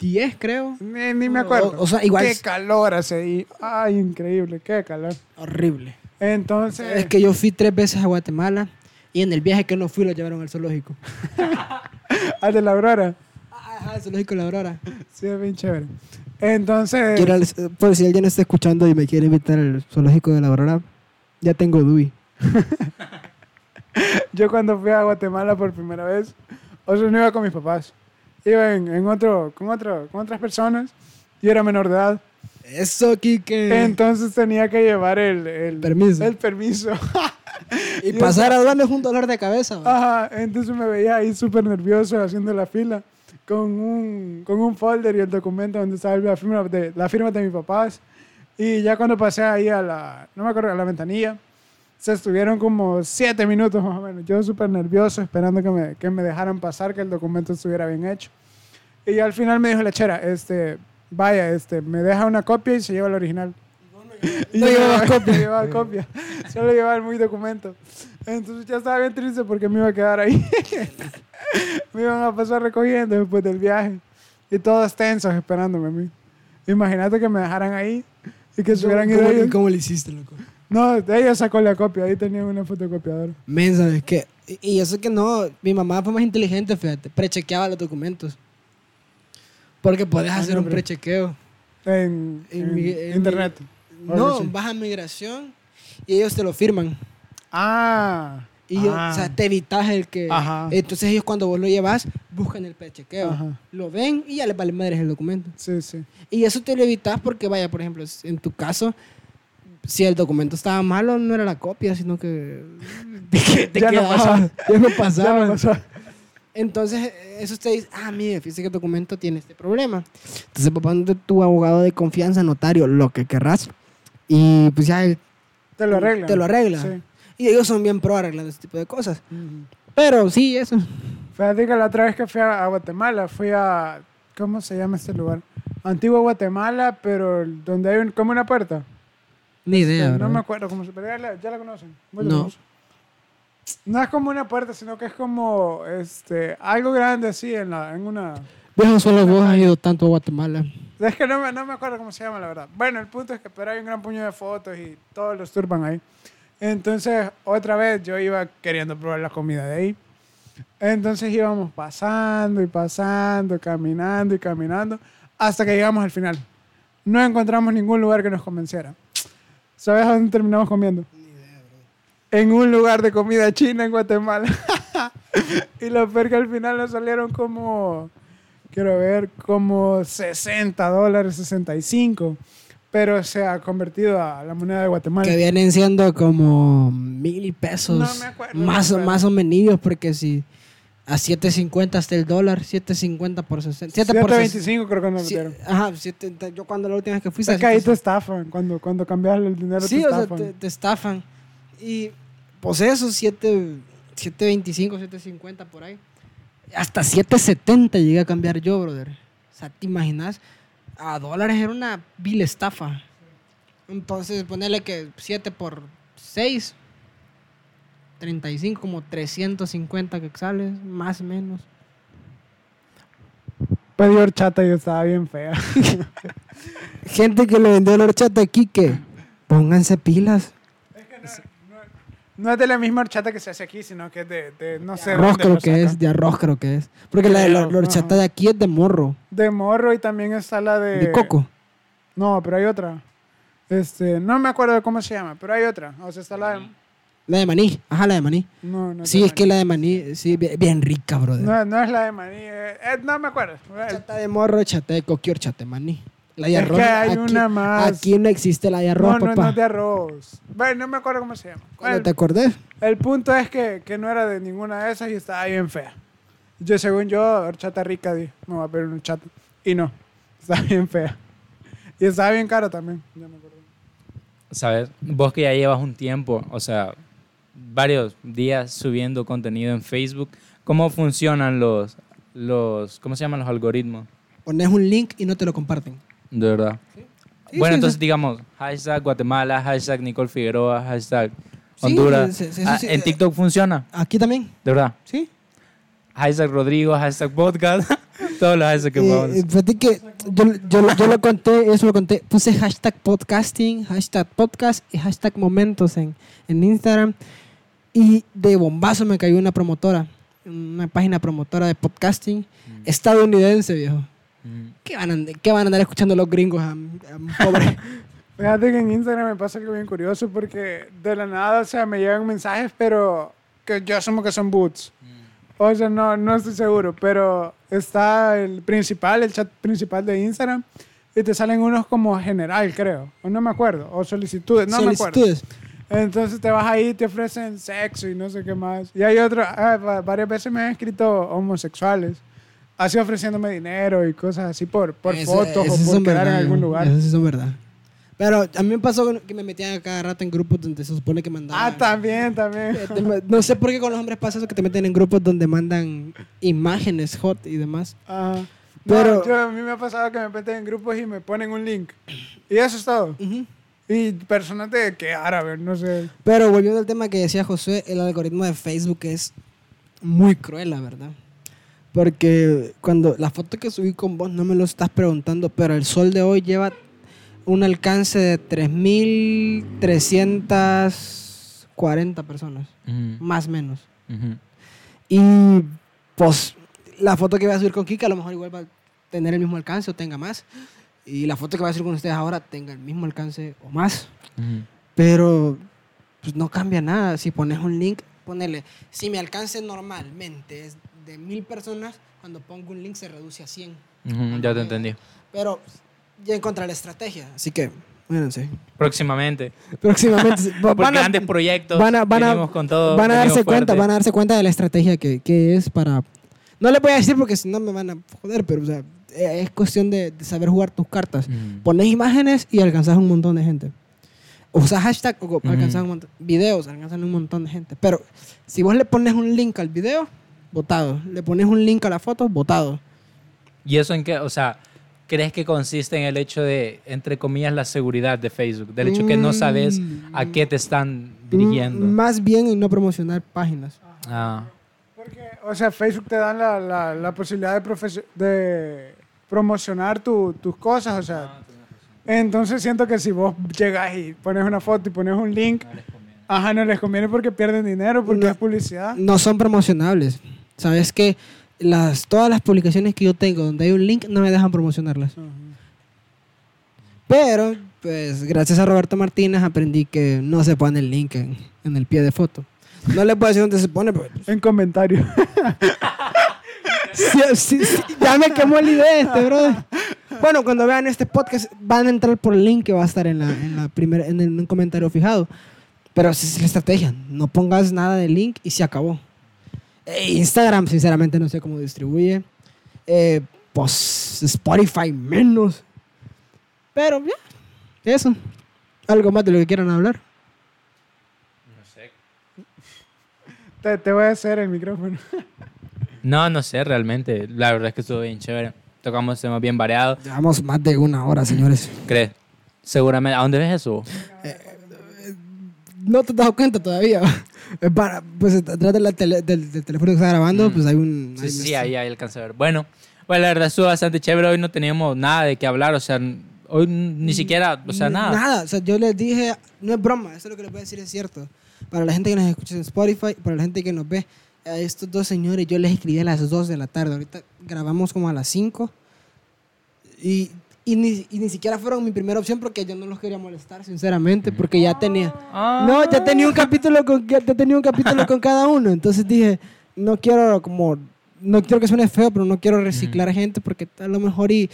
10, creo. Ni, ni me O- acuerdo. o sea, igual Qué es- calor hace ahí. Ay, increíble, qué calor. Horrible. Entonces, Es que yo fui tres veces a Guatemala y en el viaje que no fui lo llevaron al zoológico. [LAUGHS] al de la Aurora. Ajá, el zoológico de la Aurora. Sí, es bien chévere. Entonces, Quiero por si alguien está escuchando y me quiere invitar al zoológico de la Aurora, ya tengo DUI. [LAUGHS] Yo cuando fui a Guatemala por primera vez, o sea, no iba con mis papás. Iba en, en otro, con, otro, con otras personas y era menor de edad. Eso, Kike. Entonces tenía que llevar el, el Permiso. El permiso. [LAUGHS] y pasar a aduana es un dolor de cabeza. va. Ajá, entonces me veía ahí súper nervioso haciendo la fila con un, con un folder y el documento donde estaba la firma de, la firma de mis papás. Y ya cuando pasé ahí a la, no me acuerdo, a la ventanilla, se estuvieron como siete minutos más o menos. Yo súper nervioso esperando que me, que me dejaran pasar, que el documento estuviera bien hecho. Y al final me dijo la chera, este, vaya, este, me deja una copia y se lleva el original. [LAUGHS] Y No llevaba- [LAUGHS] copia. llevaba copia. Solo llevaba el muy documento. Entonces ya estaba bien triste porque me iba a quedar ahí. [LAUGHS] [LAUGHS] me iban a pasar recogiendo después del viaje. Y todos tensos esperándome a mí. Imagínate que me dejaran ahí y que se hubieran ido ¿Cómo. ¿Cómo le hiciste, loco? No, ella sacó la copia. Ahí tenían una fotocopiadora. Men, ¿sabes qué? Y, eso que no, mi mamá fue más inteligente, fíjate. Prechequeaba los documentos. Porque podés Ah, hacer no, un prechequeo. En, En en mi- en internet. algo No, vas a migración y ellos te lo firman. Ah. Y yo- ah, o sea, te evitas el que... Ajá. Entonces ellos cuando vos lo llevas, buscan el prechequeo. Ajá. Lo ven y ya les vale madres el documento. Sí, sí. Y eso te lo evitas porque, vaya, por ejemplo, en tu caso, si el documento estaba malo, no era la copia, sino que [LAUGHS] te, te [LAUGHS] Ya no pasaba. Ya no Ya pasaba. Entonces, eso usted dice, ah, mire, fíjese que el documento tiene este problema. Entonces, ponte tu abogado de confianza, notario, lo que querrás. Y pues ya él Te lo arreglan. Te lo arregla. Sí. Y ellos son bien pro arreglando este tipo de cosas. Ujú. Pero sí, eso. Fíjate que la otra vez que fui a, a Guatemala, fui a. ¿Cómo se llama este lugar? Antiguo Guatemala, pero donde hay un- como una puerta. Ni idea. no bro. me acuerdo cómo se. Pero ya la, ya la conocen. La No. conocen. No es como una puerta, sino que es como este algo grande así en, la, en una. Viejo, solo vos has ido tanto a Guatemala. Es que no me, no me acuerdo cómo se llama, la verdad. Bueno, el punto es que pero hay un gran puño de fotos y todos los turban ahí. Entonces, otra vez yo iba queriendo probar la comida de ahí. Entonces íbamos pasando y pasando, caminando y caminando, hasta que llegamos al final. No encontramos ningún lugar que nos convenciera. ¿Sabes a dónde terminamos comiendo? En un lugar de comida china en Guatemala. [LAUGHS] y lo peor que al final nos salieron como, quiero ver, como 60 dólares, 65. Pero se ha convertido a la moneda de Guatemala. Que vienen siendo como mil pesos. No me acuerdo, no más, me o- acuerdo. más o menos, porque si a 7.50 está el dólar, 7.50 por 60. 7 por 725 creo que nos Sí, metieron. Ajá, siete- yo cuando la última vez que fui... Es que ahí te estafan. Cuando, cuando cambias el dinero Sí, te o sea, estafan. te, te estafan. Y pues eso, 7, 7.25, 7.50 por ahí. Hasta 7.70 llegué a cambiar yo, brother. O sea, ¿te imaginas? A dólares era una vil estafa. Entonces, ponerle que 7 por 6, 35, como 350 quexales, más o menos. Pedí horchata y estaba bien fea. [LAUGHS] Gente que le vendió la horchata aquí, que pónganse pilas. No es de la misma horchata que se hace aquí, sino que es de, de no sé arroz creo que es, de arroz creo que es. Porque la, de la, Creo, la horchata ajá. de aquí es de morro, De morro y también está la de... de coco. No, pero hay otra. Este, no me acuerdo de cómo se llama, pero hay otra. O sea, está la de... La de maní, ajá, la de maní. No, no Sí, es que la de maní, sí, bien, bien rica, brother. No, no es la de maní. eh, eh, no me acuerdo. Horchata de morro, horchata de coqui, horchata de maní. La de Es que hay aquí, una más. Aquí no existe la de arroz, No, no, papá. no es de arroz. Bueno, no me acuerdo cómo se llama. ¿Cuándo Bueno, te acordé? el punto es que, que no era de ninguna de esas y estaba bien fea. Yo, según yo, horchata rica, dije, me voy a pedir una horchata. Y no, estaba bien fea. Y estaba bien cara también. Ya me acuerdo. ¿Sabes? Vos que ya llevas un tiempo, o sea, varios días subiendo contenido en Facebook, ¿cómo funcionan los, los ¿cómo se llaman los algoritmos? Pones un link y no te lo comparten. De verdad. Sí, bueno, sí, entonces sí. digamos, hashtag Guatemala, hashtag Nicole Figueroa, hashtag Sí, Honduras. sí, sí, Ah, sí, en eh, TikTok funciona, Aquí también, de verdad. ¿sí? Hashtag Rodrigo, hashtag podcast, [LAUGHS] todos los hashtags que podamos Eh, decir. fíjate que yo, yo, yo lo conté, eso lo conté, puse hashtag podcasting, hashtag podcast y hashtag momentos en, en Instagram y de bombazo me cayó una promotora, una página promotora de podcasting estadounidense, viejo. Mm. ¿Qué van, a, qué van a andar escuchando los gringos a, a pobre? [LAUGHS] Fíjate que en Instagram me pasa algo bien curioso porque de la nada, o sea, me llegan mensajes, pero que yo asumo que son boots. O sea, no, no estoy seguro, pero está el principal, el chat principal de Instagram, y te salen unos como general, creo, o no me acuerdo, o solicitudes, no me acuerdo. Solicitudes. Entonces te vas ahí y te ofrecen sexo y no sé qué más. Y hay otro, ah, va- varias veces me han escrito homosexuales, así ofreciéndome dinero y cosas así por, por Ese- fotos o por quedar en algún viejo. lugar. Esos sí son verdad. Pero a mí me pasó que me metían a cada rato en grupos donde se supone que mandaban. Ah, también, también. Eh, No sé por qué con los hombres pasa eso que te meten en grupos donde mandan imágenes hot y demás. Ajá. Pero- No, yo- a mí me ha pasado que me meten en grupos y me ponen un link. Y eso es todo. Y personas de que árabe, no sé. Pero volviendo al tema que decía Josué, el algoritmo de Facebook es muy cruel, la verdad. Porque cuando la foto que subí con vos no me lo estás preguntando, pero el sol de hoy lleva un alcance de 3.340 personas, Ujú, más o menos. ujú. Y pues la foto que voy a subir con Kika a lo mejor igual va a tener el mismo alcance o tenga más. Y la foto que voy a subir con ustedes ahora tenga el mismo alcance o más. Ujú. Pero pues no cambia nada. Si pones un link, ponele. Si mi alcance normalmente es de mil personas, cuando pongo un link se reduce a 100. Ujú, Ya te entendí. Pero ya encontré la estrategia. Así que, mírense. Próximamente. [LAUGHS] Próximamente. van a- grandes proyectos. van a, van a- con todo. van a darse cuenta, fuerte. van a darse cuenta de la estrategia que, que es para... No les voy a decir porque si no me van a joder, pero o sea, eh, es cuestión de, de saber jugar tus cartas. Pones imágenes y alcanzas un montón de gente. Usas hashtag, o alcanzas un montón. Videos, alcanzan un montón de gente. Pero si vos le pones un link al video, votado. Le pones un link a la foto, votado. ¿Y eso en qué? O sea, ¿crees que consiste en el hecho de, entre comillas, la seguridad de Facebook? Del hecho que no sabes a qué te están dirigiendo. Mm, Más bien en no promocionar páginas. Ah. Porque, o sea, Facebook te da la, la, la posibilidad de, profes- de promocionar tu- tus cosas, o sea. Entonces siento que si vos llegas y pones una foto y pones un link, ajá, no les conviene porque pierden dinero, porque No. es publicidad. No son promocionables. Sabes que las, todas las publicaciones que yo tengo donde hay un link no me dejan promocionarlas. Pero, pues, gracias a Roberto Martínez aprendí que no se pone el link en, en el pie de foto. No le puedo decir dónde se pone, pero En. Sí, sí, sí, ya me quemó la idea este, brother. Bueno, cuando vean este podcast van a entrar por el link que va a estar en, la, en, la primera, en el en un comentario fijado. Pero esa es la estrategia. No pongas nada de link y se acabó. Eh, Instagram, sinceramente, no sé cómo distribuye. Eh, pues Spotify menos. Pero ya, eso. Algo más de lo que quieran hablar. No sé. [LAUGHS] te, te voy a hacer el micrófono. [LAUGHS] No, no sé realmente. La verdad es que estuvo bien chévere. Tocamos temas bien variados. Llevamos más de una hora, señores. ¿Crees? Seguramente. ¿A dónde ves eso? No te has dado cuenta todavía. Es [LAUGHS] para- pues atrás de la tele- del, del teléfono que está grabando, pues hay un... Sí, hay sí, un- ahí, ahí alcancé a ver. Bueno, pues la verdad estuvo bastante chévere. Hoy no teníamos nada de qué hablar. O sea, hoy ni siquiera, o sea, nada. Nada. O sea, yo les dije, no es broma, eso es lo que les voy a decir, es cierto. para la gente que nos escucha en Spotify, para la gente que nos ve, a estos dos señores yo les escribí a las 2 de la tarde. Ahorita grabamos como a las 5. Y, y, ni, y ni siquiera fueron mi primera opción porque yo no los quería molestar, sinceramente, porque ya tenía... Ah. No, ya tenía un capítulo con, ya tenía un capítulo con cada uno. Entonces dije, no quiero como... No quiero que suene feo, pero no quiero reciclar gente porque a lo mejor y...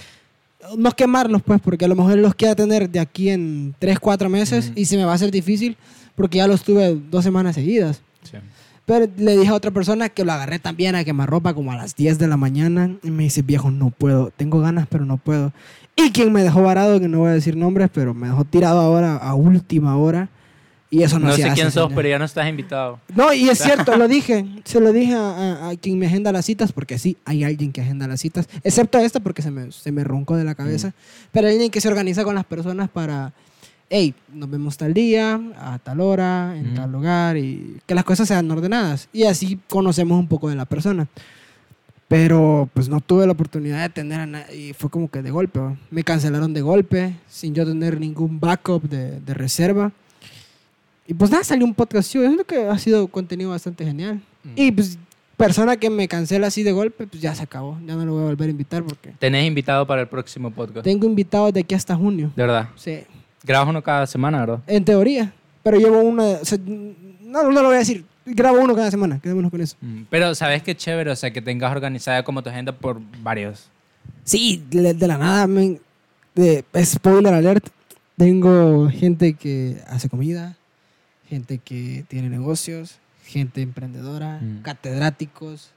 No quemarlos, pues, porque a lo mejor los quiero tener de aquí en 3, 4 meses y se me va a hacer difícil porque ya los tuve dos semanas seguidas. Sí. Pero le dije a otra persona que lo agarré también a quemarropa como a las 10 de la mañana y me dice, viejo, no puedo, tengo ganas, pero no puedo. Y quien me dejó varado, que no voy a decir nombres, pero me dejó tirado ahora a última hora. Y eso no, No se sé hace, quién sos, pero ya no estás invitado. No, y es [LAUGHS] cierto, lo dije. Se lo dije a, a- a quien me agenda las citas, porque sí, hay alguien que agenda las citas. Excepto esta, porque se me, se me roncó de la cabeza. Pero hay alguien que se organiza con las personas para, hey, nos vemos tal día, a tal hora, en Ujú. tal lugar, y que las cosas sean ordenadas. Y así conocemos un poco de la persona. Pero pues no tuve la oportunidad de tener a nadie. Y fue como que de golpe. ¿va? Me cancelaron de golpe, sin yo tener ningún backup de, de reserva. Y pues nada, salió un podcast. Yo siento que ha sido contenido bastante genial. Mm. Y pues, persona que me cancela así de golpe, pues ya se acabó. Ya no lo voy a volver a invitar porque Tenés invitado para el próximo podcast. tengo invitados de aquí hasta junio. De verdad. Sí, Grabas uno cada semana, ¿verdad? en teoría. Pero llevo una. o sea, no, no lo voy a decir. Grabo uno cada semana. Quedémonos con eso. Mm, Pero sabes qué chévere, o sea, que tengas organizada como tu agenda por varios. Sí, de, de la nada, men, de, spoiler alert. Tengo gente que hace comida, gente que tiene negocios, gente emprendedora, Mm. catedráticos,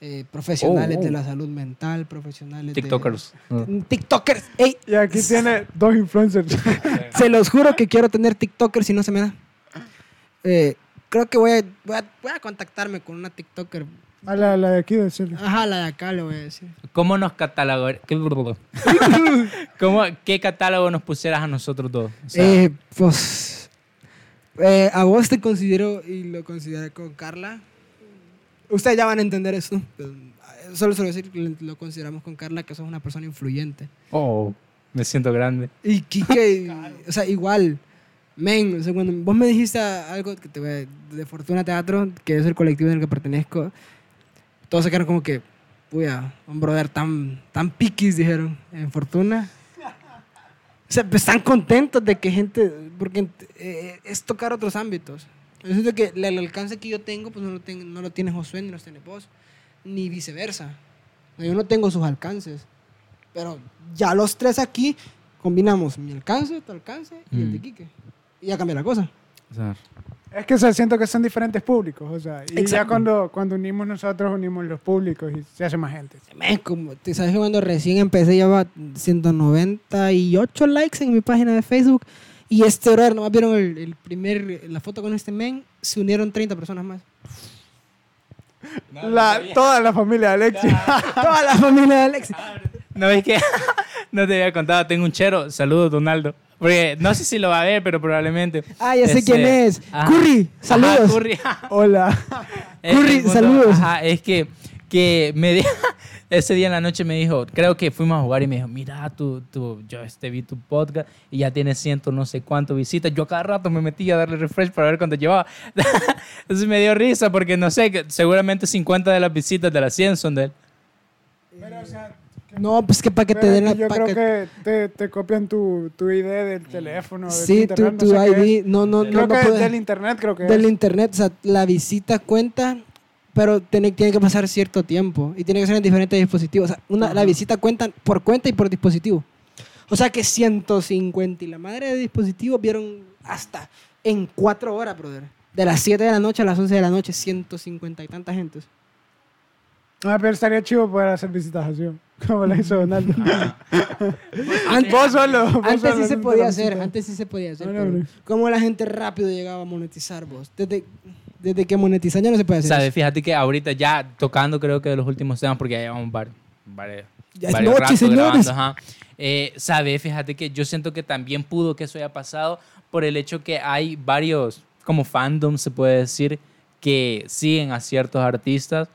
eh, profesionales Oh, oh. de la salud mental, profesionales de- TikTokers. Mm. TikTokers. Ey, Y aquí tiene dos influencers. [LAUGHS] se los juro que quiero tener TikTokers si no se me da. Eh, creo que voy a, voy, a, voy a contactarme con una TikToker. A la, la de aquí de decirle. Ajá, la de acá le voy a decir. ¿Cómo nos catalogar? ¿Qué, [LAUGHS] ¿Cómo, ¿Qué catálogo nos pusieras a nosotros dos? O sea, Eh, pues eh, a vos te considero y lo consideré con Carla. Ustedes ya van a entender eso. Solo se decir que lo consideramos con Carla que sos una persona influyente. oh, me siento grande. Y Kike, [LAUGHS] o sea, igual. Men, o sea, cuando vos me dijiste algo que te de Fortuna Teatro, que es el colectivo en el que pertenezco, todos se quedaron como que, puya, un brother tan, tan piquis, dijeron, en Fortuna. O sea, pues están contentos de que gente, porque eh, es tocar otros ámbitos. Yo siento que el, alcance que yo tengo, pues no lo, tengo, no lo tiene Josué ni lo tiene vos, ni viceversa. Yo no tengo sus alcances. Pero ya los tres aquí combinamos mi alcance, tu alcance y el de Mm. Quique. Y ya cambia la cosa. Es que o sea, siento que son diferentes públicos. O sea, y ya Exacto. cuando, cuando unimos nosotros, unimos los públicos y se hace más gente. Men, como, te sabes que cuando recién empecé llevaba 198 likes en mi página de Facebook. Y este horario, nomás vieron el, el primer, la foto con este men, se unieron 30 personas más. La, toda la familia de Alexi. [LAUGHS] Toda la familia de Alex. No es que [LAUGHS] no te había contado, tengo un chero. Saludos, Donaldo. Porque no sé si lo va a ver, pero probablemente. Ah, ya sé Este, quién es. ajá. Curry, Ajá, saludos. Curry. [LAUGHS] Hola. [LAUGHS] Es Curry, punto- saludos. Ajá, es que, que me di- [LAUGHS] ese día en la noche me dijo, creo que fuimos a jugar y me dijo, mira, tú, tú, yo este, vi tu podcast y ya tiene ciento no sé cuánto visitas. Yo cada rato me metí a darle refresh para ver cuánto llevaba. Entonces me dio risa porque no sé, que seguramente 50 de las visitas de las 100 son de él. Pero, o sea, No, pues que para que te den la... yo creo que- que te, te copian tu, tu ID del teléfono. Sí, tu, internet, no tu sé qué ID. No, no, no, Creo no que puedes- del internet creo que del es. internet, o sea, la visita cuenta, pero tiene, tiene que pasar cierto tiempo y tiene que ser en diferentes dispositivos. O sea, una, la visita cuenta por cuenta y por dispositivo. O sea que 150 y la madre de dispositivos vieron hasta en cuatro horas, brother. De las 7 de la noche a las 11 de la noche, 150 y tantas gentes. Ah, pero estaría chivo poder hacer visitas así, como la hizo Donaldo. [LAUGHS] Antes, Vos solo. vos antes solo sí se podía hacer, visita. antes sí se podía hacer. No, no, no. ¿Cómo la gente rápido llegaba a monetizar vos? Desde, desde que monetizan ya no se puede hacer. ¿Sabes? eso. Fíjate que ahorita ya tocando creo que de los últimos temas, porque ya llevamos varios, varios, Ya es varios noche, ratos señores. grabando, ajá. Eh, ¿Sabes? Fíjate que yo siento que también pudo que eso haya pasado por el hecho que hay varios, como fandoms se puede decir, que siguen a ciertos artistas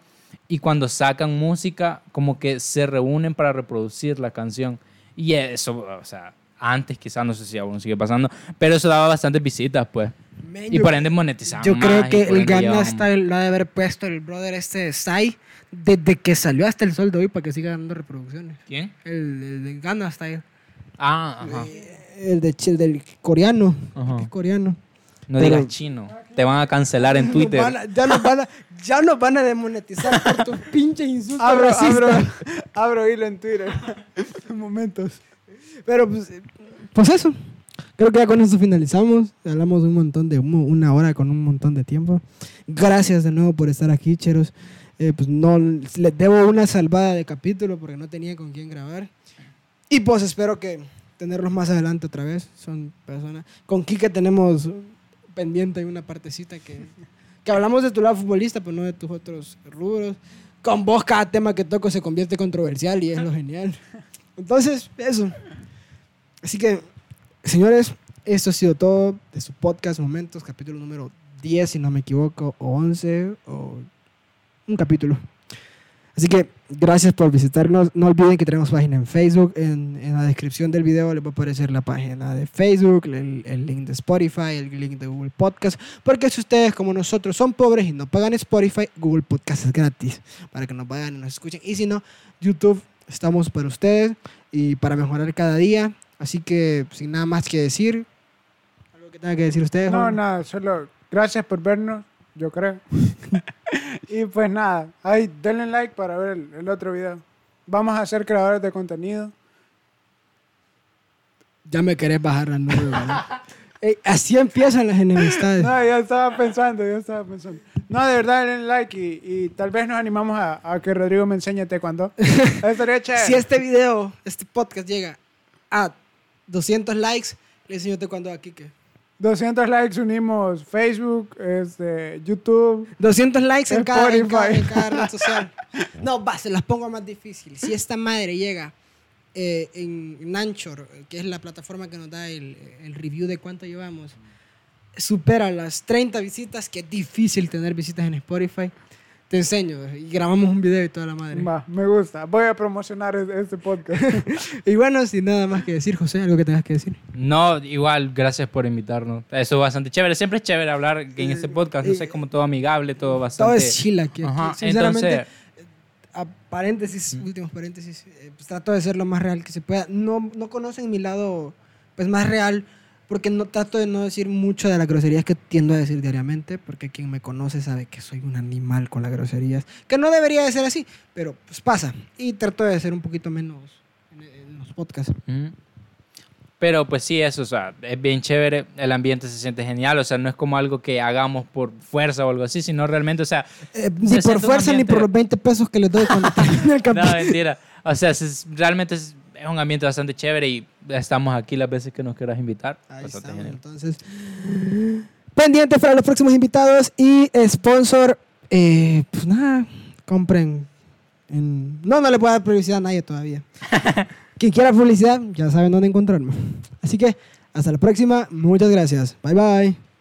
y cuando sacan música como que se reúnen para reproducir la canción. Y eso, o sea, antes quizás, no sé si aún sigue pasando, pero eso daba bastantes visitas, pues. Men, Y yo- por ende monetizaban Yo más, creo que el llevaban- Style lo ha de haber puesto el brother este de Psy desde que salió hasta el sol de hoy para que siga dando reproducciones. ¿Quién? El, el de Gangnam Style. Ah, ajá. El, de, el del coreano. Ajá. es coreano. No Pero- digas chino. Te van a cancelar en Twitter. Nos van a- ya, nos van a, ya nos van a demonetizar por tus [LAUGHS] pinches insultos Abro, abro, [LAUGHS] abro hilo en Twitter. en [LAUGHS] momentos. Pero pues, pues eso. Creo que ya con eso finalizamos. Hablamos un montón de un- una hora con un montón de tiempo. Gracias de nuevo por estar aquí, cheros. Eh, pues no les debo una salvada de capítulo porque no tenía con quién grabar. Y pues espero que tenerlos más adelante otra vez. Son personas. Con Kike tenemos pendiente ahí una partecita que, que hablamos de tu lado futbolista, pero no de tus otros rubros. Con vos cada tema que toco se convierte controversial y es lo genial. Entonces, eso. Así que, señores, esto ha sido todo de su podcast Momentos, capítulo número 10, si no me equivoco, o 11, o un capítulo. Así que, gracias por visitarnos. No olviden que tenemos página en Facebook. En, en la descripción del video les va a aparecer la página de Facebook, el, el link de Spotify, el link de Google Podcast. Porque si ustedes, como nosotros, son pobres y no pagan Spotify, Google Podcast es gratis para que nos vayan y nos escuchen. Y si no, YouTube, estamos para ustedes y para mejorar cada día. Así que, sin nada más que decir, algo que tenga que decir ustedes. No, nada, solo gracias por vernos, yo creo. [LAUGHS] y pues nada, ahí denle like para ver el, el otro video. Vamos a ser creadores de contenido. Ya me querés bajar la nube, ¿verdad? [LAUGHS] Ey, así empiezan las enemistades. [LAUGHS] No, ya estaba pensando, ya estaba pensando. No, de verdad, denle like y, y tal vez nos animamos a, a que Rodrigo me enseñe chévere. Si este video, este podcast llega a 200 likes, le enseño cuando aquí que 200 likes unimos Facebook, este, YouTube. 200 likes en cada, en, cada, en cada red [LAUGHS] social. No, va, se las pongo más difícil. Si esta madre llega eh, en, en Anchor, que es la plataforma que nos da el, el review de cuánto llevamos, supera las 30 visitas, que es difícil tener visitas en Spotify, te enseño y grabamos un video y toda la madre. Va, me gusta. Voy a promocionar es- este podcast. [LAUGHS] Y bueno, sin nada más que decir, José, algo que tengas que decir. No, igual, gracias por invitarnos. Eso es bastante chévere. Siempre es chévere hablar en este podcast. No sé, como todo amigable, todo bastante. Todo es chila aquí. aquí. Ajá, Sinceramente, entonces- a paréntesis, últimos paréntesis, eh, pues trato de ser lo más real que se pueda. No, no conocen mi lado pues más real, porque no trato de no decir mucho de las groserías que tiendo a decir diariamente, porque quien me conoce sabe que soy un animal con las groserías, que no debería de ser así, pero pues pasa. Y trato de ser un poquito menos en, en los podcasts. Pero pues sí, eso, o sea, es bien chévere, el ambiente se siente genial, o sea, no es como algo que hagamos por fuerza o algo así, sino realmente, o sea, Eh, Se ni por fuerza ni por los 20 pesos que les doy cuando [LAUGHS] termine el no, capítulo. mentira, o sea, es- realmente es, es un ambiente bastante chévere y estamos aquí las veces que nos quieras invitar. Ahí estamos, entonces. Pendientes para los próximos invitados y sponsor. eh, pues nada, compren. en- No, no le puedo dar publicidad a nadie todavía. [LAUGHS] Quien quiera publicidad, ya saben dónde encontrarme. Así que, hasta la próxima. Muchas gracias. Bye bye.